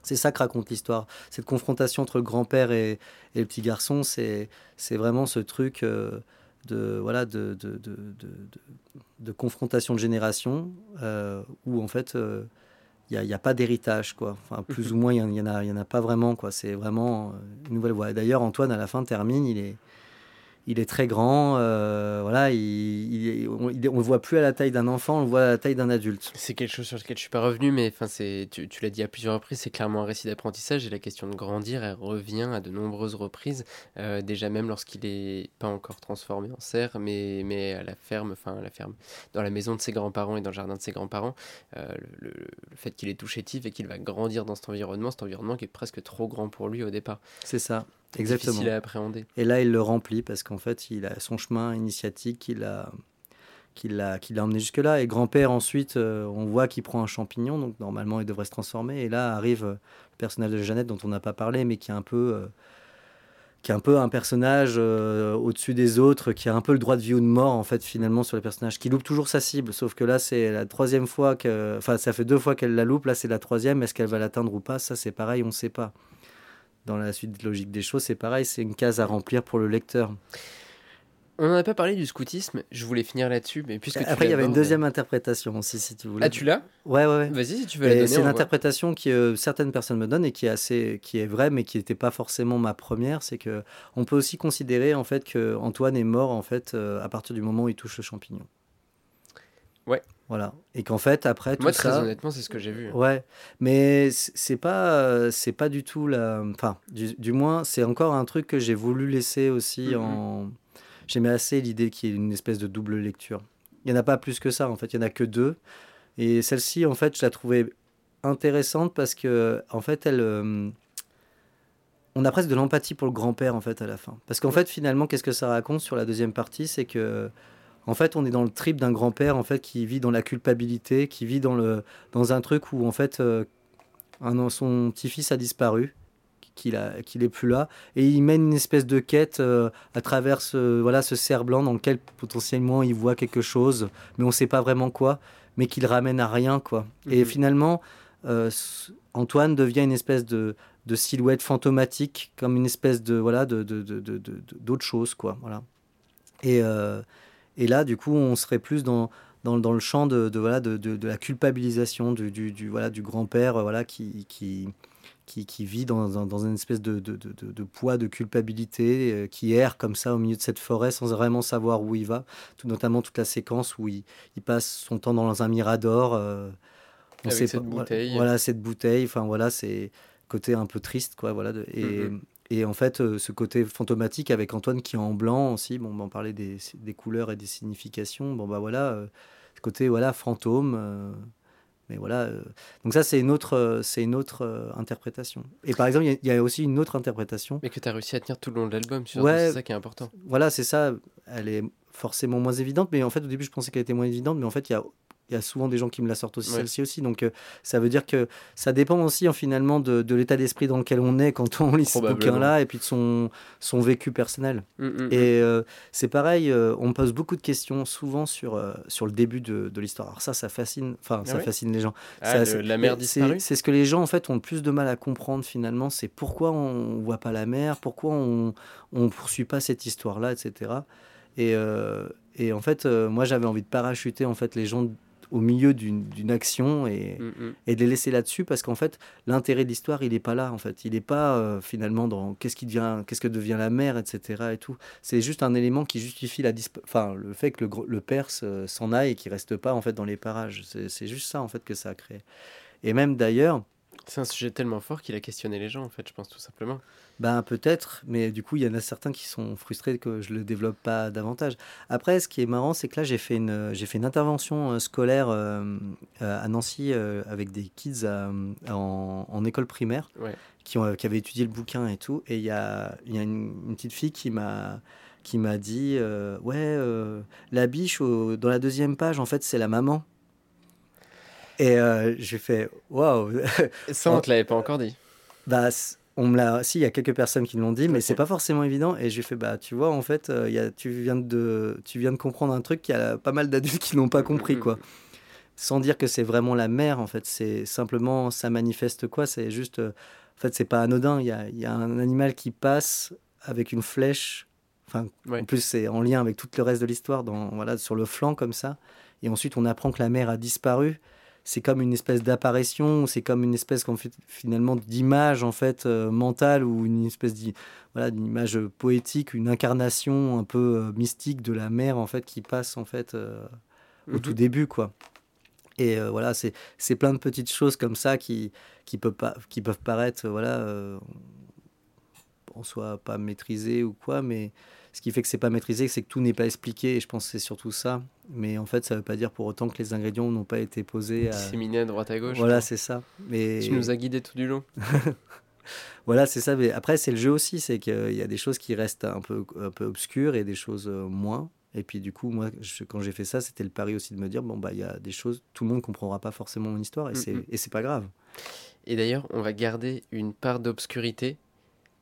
S3: C'est ça que raconte l'histoire. Cette confrontation entre le grand-père et, le petit garçon, c'est, c'est vraiment ce truc de, voilà, de, de, de, de, confrontation de génération où, en fait, il n'y a, pas d'héritage, quoi. Enfin, plus ou moins, il n'y en, en a pas vraiment, quoi. C'est vraiment euh, une nouvelle voie. D'ailleurs, Antoine, à la fin, termine, il est, il est très grand. Euh, voilà, il, on ne le voit plus à la taille d'un enfant, on le voit à la taille d'un adulte.
S2: C'est quelque chose sur lequel je suis pas revenu, mais enfin, tu, tu l'as dit à plusieurs reprises, c'est clairement un récit d'apprentissage et la question de grandir, elle revient à de nombreuses reprises. Euh, déjà même lorsqu'il est pas encore transformé en cerf, mais, mais à la ferme, enfin à la ferme, dans la maison de ses grands-parents et dans le jardin de ses grands-parents, euh, le, le, fait qu'il est tout chétif et qu'il va grandir dans cet environnement, cet environnement qui est presque trop grand pour lui au départ.
S3: C'est ça. Exactement.
S2: Difficile à appréhender.
S3: Et là, il le remplit parce qu'en fait, il a son chemin initiatique qu'il a, qu'il a, qu'il a emmené jusque-là. Et grand-père, ensuite, euh, on voit qu'il prend un champignon, donc normalement, il devrait se transformer. Et là arrive euh, le personnage de Jeannette, dont on n'a pas parlé, mais qui est un peu. Euh, qui est un peu un personnage au-dessus des autres, qui a un peu le droit de vie ou de mort, en fait, finalement, sur les personnages, qui loupe toujours sa cible. Sauf que là, c'est la troisième fois que. Enfin, ça fait deux fois qu'elle la loupe, là, c'est la troisième. Est-ce qu'elle va l'atteindre ou pas? Ça, c'est pareil, on ne sait pas dans la suite logique des choses, c'est pareil, c'est une case à remplir pour le lecteur.
S2: On n'en a pas parlé du scoutisme, je voulais finir là-dessus, mais puisque tu
S3: Après, il y avait une deuxième interprétation aussi, si tu voulais.
S2: Ah, tu l'as?
S3: Ouais, ouais, ouais.
S2: Vas-y, si tu veux la donner.
S3: C'est une interprétation que euh, certaines personnes me donnent et qui est assez, qui est vraie, mais qui n'était pas forcément ma première. C'est que on peut aussi considérer en fait que Antoine est mort en fait euh, à partir du moment où il touche le champignon.
S2: Ouais.
S3: Voilà. Et qu'en fait après tout
S2: Moi, très
S3: ça.
S2: honnêtement, c'est ce que j'ai vu.
S3: Ouais, mais c'est pas, euh, c'est pas du tout la. Enfin, du, du moins, c'est encore un truc que j'ai voulu laisser aussi
S2: Mhm.
S3: en. J'aimais assez l'idée qu'il y ait une espèce de double lecture. Il y en a pas plus que ça, en fait, il y en a que deux. Et celle-ci, en fait, je la trouvais intéressante parce que, en fait, elle. euh, on a presque de l'empathie pour le grand-père, en fait, à la fin. Parce qu'en fait, finalement, qu'est-ce que ça raconte sur la deuxième partie C'est que. En fait, on est dans le trip d'un grand-père en fait qui vit dans la culpabilité, qui vit dans le dans un truc où en fait euh, un, son petit-fils a disparu, qu'il a qu'il est plus là, et il mène une espèce de quête euh, à travers ce voilà ce cerf blanc dans lequel potentiellement il voit quelque chose, mais on ne sait pas vraiment quoi, mais qu'il ramène à rien quoi. Et
S2: Mhm.
S3: finalement, euh, Antoine devient une espèce de de silhouette fantomatique, comme une espèce de voilà de de de- de- de- d'autre chose quoi, voilà. Et euh, et là, du coup, on serait plus dans, dans, dans le champ de, de, voilà, de, de, de la culpabilisation du, du, du, voilà, du grand-père euh, voilà, qui, qui, qui, qui vit dans, dans, dans une espèce de, de, de, de- de poids de culpabilité, euh, qui erre comme ça au milieu de cette forêt sans vraiment savoir où il va. Tout, notamment toute la séquence où il, il passe son temps dans un mirador. euh,
S2: Avec
S3: sait
S2: cette
S3: pas-
S2: bouteille.
S3: Voilà, cette bouteille. Enfin, voilà, c'est côté un peu triste, quoi. Voilà, et,
S2: Mhm.
S3: Et en fait, euh, ce côté fantomatique avec Antoine qui est en blanc aussi, bon, bah, on parlait des, des couleurs et des significations. Bon, bah voilà, euh, ce côté voilà, fantôme. euh, mais voilà, euh, donc ça, c'est une autre, c'est une autre interprétation. Et par exemple, il y a- il y, a aussi une autre interprétation.
S2: Mais que tu as réussi à tenir tout le long de l'album,
S3: Ouais.
S2: c'est ça qui est important.
S3: Voilà, c'est ça. Elle est forcément moins évidente, mais en fait, au début, je pensais qu'elle était moins évidente, mais en fait, il y a, il y a souvent des gens qui me la sortent aussi,
S2: Ouais.
S3: celle-ci aussi. Donc, euh, ça veut dire que ça dépend aussi, en, finalement, de, de l'état d'esprit dans lequel on est quand on lit ce bouquin-là, et puis de son, son vécu personnel.
S2: Mm, mm, mm.
S3: Et euh, c'est pareil, euh, on me pose beaucoup de questions souvent sur, sur le début de, de l'histoire. Alors ça, ça fascine, enfin, ça
S2: ouais
S3: fascine les gens.
S2: Ah,
S3: Ça,
S2: le- la
S3: c'est-
S2: disparue
S3: C'est ce que les gens en fait ont le plus de mal à comprendre finalement, c'est pourquoi on voit pas la mer, pourquoi on on poursuit pas cette histoire-là, etc. Et, et en fait, moi j'avais envie de parachuter en fait les gens au milieu d'une action et,
S2: Mm, mm.
S3: et de les laisser là-dessus parce qu'en fait l'intérêt de l'histoire il n'est pas là en fait. Il n'est pas euh, finalement dans qu'est-ce qui devient qu'est-ce que devient la mer etc et tout. C'est juste un élément qui justifie la enfin le fait que le, le Perse euh, s'en aille et qu'il reste pas en fait dans les parages. C'est c'est juste ça en fait que ça a créé. Et même d'ailleurs
S2: C'est un sujet tellement fort qu'il a questionné les gens, en fait, je pense, tout simplement.
S3: ben peut-être, mais du coup, il y en a certains qui sont frustrés que je le développe pas davantage. Après, ce qui est marrant, c'est que là, j'ai fait une, j'ai fait une intervention euh, scolaire euh, euh, à Nancy euh, avec des kids à- en, en école primaire
S2: Ouais.
S3: qui, ont, qui avaient étudié le bouquin et tout. Et il y a, y a une, une petite fille qui m'a qui m'a dit euh, ouais euh, la biche au- dans la deuxième page en fait c'est la maman et euh, j'ai fait waouh
S2: ça, on te l'avait pas encore dit.
S3: bah, on me l'a. Si, il y a quelques personnes qui l'ont dit, mais
S2: Ok.
S3: c'est pas forcément évident. Et j'ai fait, bah, tu vois, en fait, euh, il y a, tu, viens de, tu viens de comprendre un truc qu'il y a pas mal d'adultes qui n'ont pas compris,
S2: Mm,
S3: quoi. Sans dire que c'est vraiment la mère, en fait. C'est simplement, ça manifeste quoi? C'est juste. euh, en fait, c'est pas anodin. Il y a, il y a un animal qui passe avec une flèche. Enfin,
S2: Ouais.
S3: en plus, c'est en lien avec tout le reste de l'histoire, dans, voilà, sur le flanc, comme ça. Et ensuite, on apprend que la mère a disparu c'est comme une espèce d'apparition, c'est comme une espèce fait, finalement d'image en fait euh, mentale ou une espèce d'i- voilà, d'image poétique, une incarnation un peu euh, mystique de la mère en fait qui passe en fait euh, au
S2: Mhm.
S3: tout début quoi. Et euh, voilà, c'est plein de petites choses comme ça qui qui peuvent pas qui peuvent paraître euh, voilà euh, en soi pas maîtrisées ou quoi, mais ce qui fait que c'est pas maîtrisé, c'est que tout n'est pas expliqué. Et je pense que c'est surtout ça. Mais en fait, ça veut pas dire pour autant que les ingrédients n'ont pas été posés. À...
S2: Disséminé à droite à gauche.
S3: Voilà, c'est ça. Mais
S2: Tu nous as guidés tout du long. (laughs)
S3: voilà, c'est ça. Mais après, c'est le jeu aussi, c'est qu'il y a des choses qui restent un peu, un peu obscures et des choses euh, moins. Et puis du coup, moi, je- quand j'ai fait ça, c'était le pari aussi de me dire bon bah il y a des choses, tout le monde comprendra pas forcément mon histoire et
S2: Mhm.
S3: et c'est pas grave.
S2: Et d'ailleurs, on va garder une part d'obscurité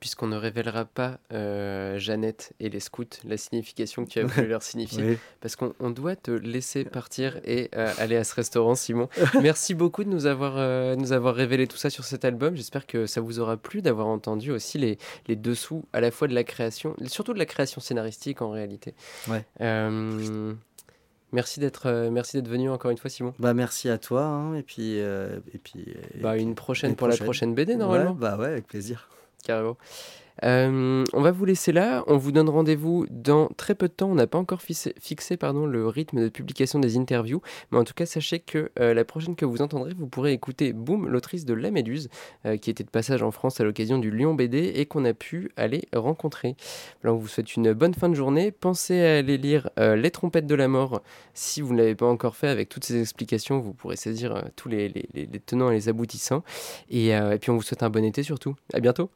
S2: puisqu'on ne révélera pas euh, Jeannette et les scouts, la signification que tu as voulu leur signifier, (laughs) parce qu'on doit te laisser partir et euh, aller à ce restaurant, Simon. (laughs) Merci beaucoup de nous avoir, euh, nous avoir révélé tout ça sur cet album. J'espère que ça vous aura plu d'avoir entendu aussi les, les dessous à la fois de la création, surtout de la création scénaristique en réalité.
S3: Ouais.
S2: Merci d'être merci d'être venu encore une fois Simon.
S3: Bah merci à toi hein, et puis et puis
S2: bah, une prochaine pour la prochaine BD normalement.
S3: bah ouais avec plaisir
S2: carrément. Euh, on va vous laisser là. On vous donne rendez-vous dans très peu de temps. On n'a pas encore fixé, le rythme de publication des interviews. Mais en tout cas, sachez que euh, la prochaine que vous entendrez, vous pourrez écouter Boom, l'autrice de La Méduse, euh, qui était de passage en France à l'occasion du Lyon BD et qu'on a pu aller rencontrer. Alors, on vous souhaite une bonne fin de journée. Pensez à aller lire Les trompettes de la mort. Si vous ne l'avez pas encore fait, avec toutes ces explications, vous pourrez saisir tous les, tenants et les aboutissants. Et, et puis, on vous souhaite un bon été surtout. À bientôt.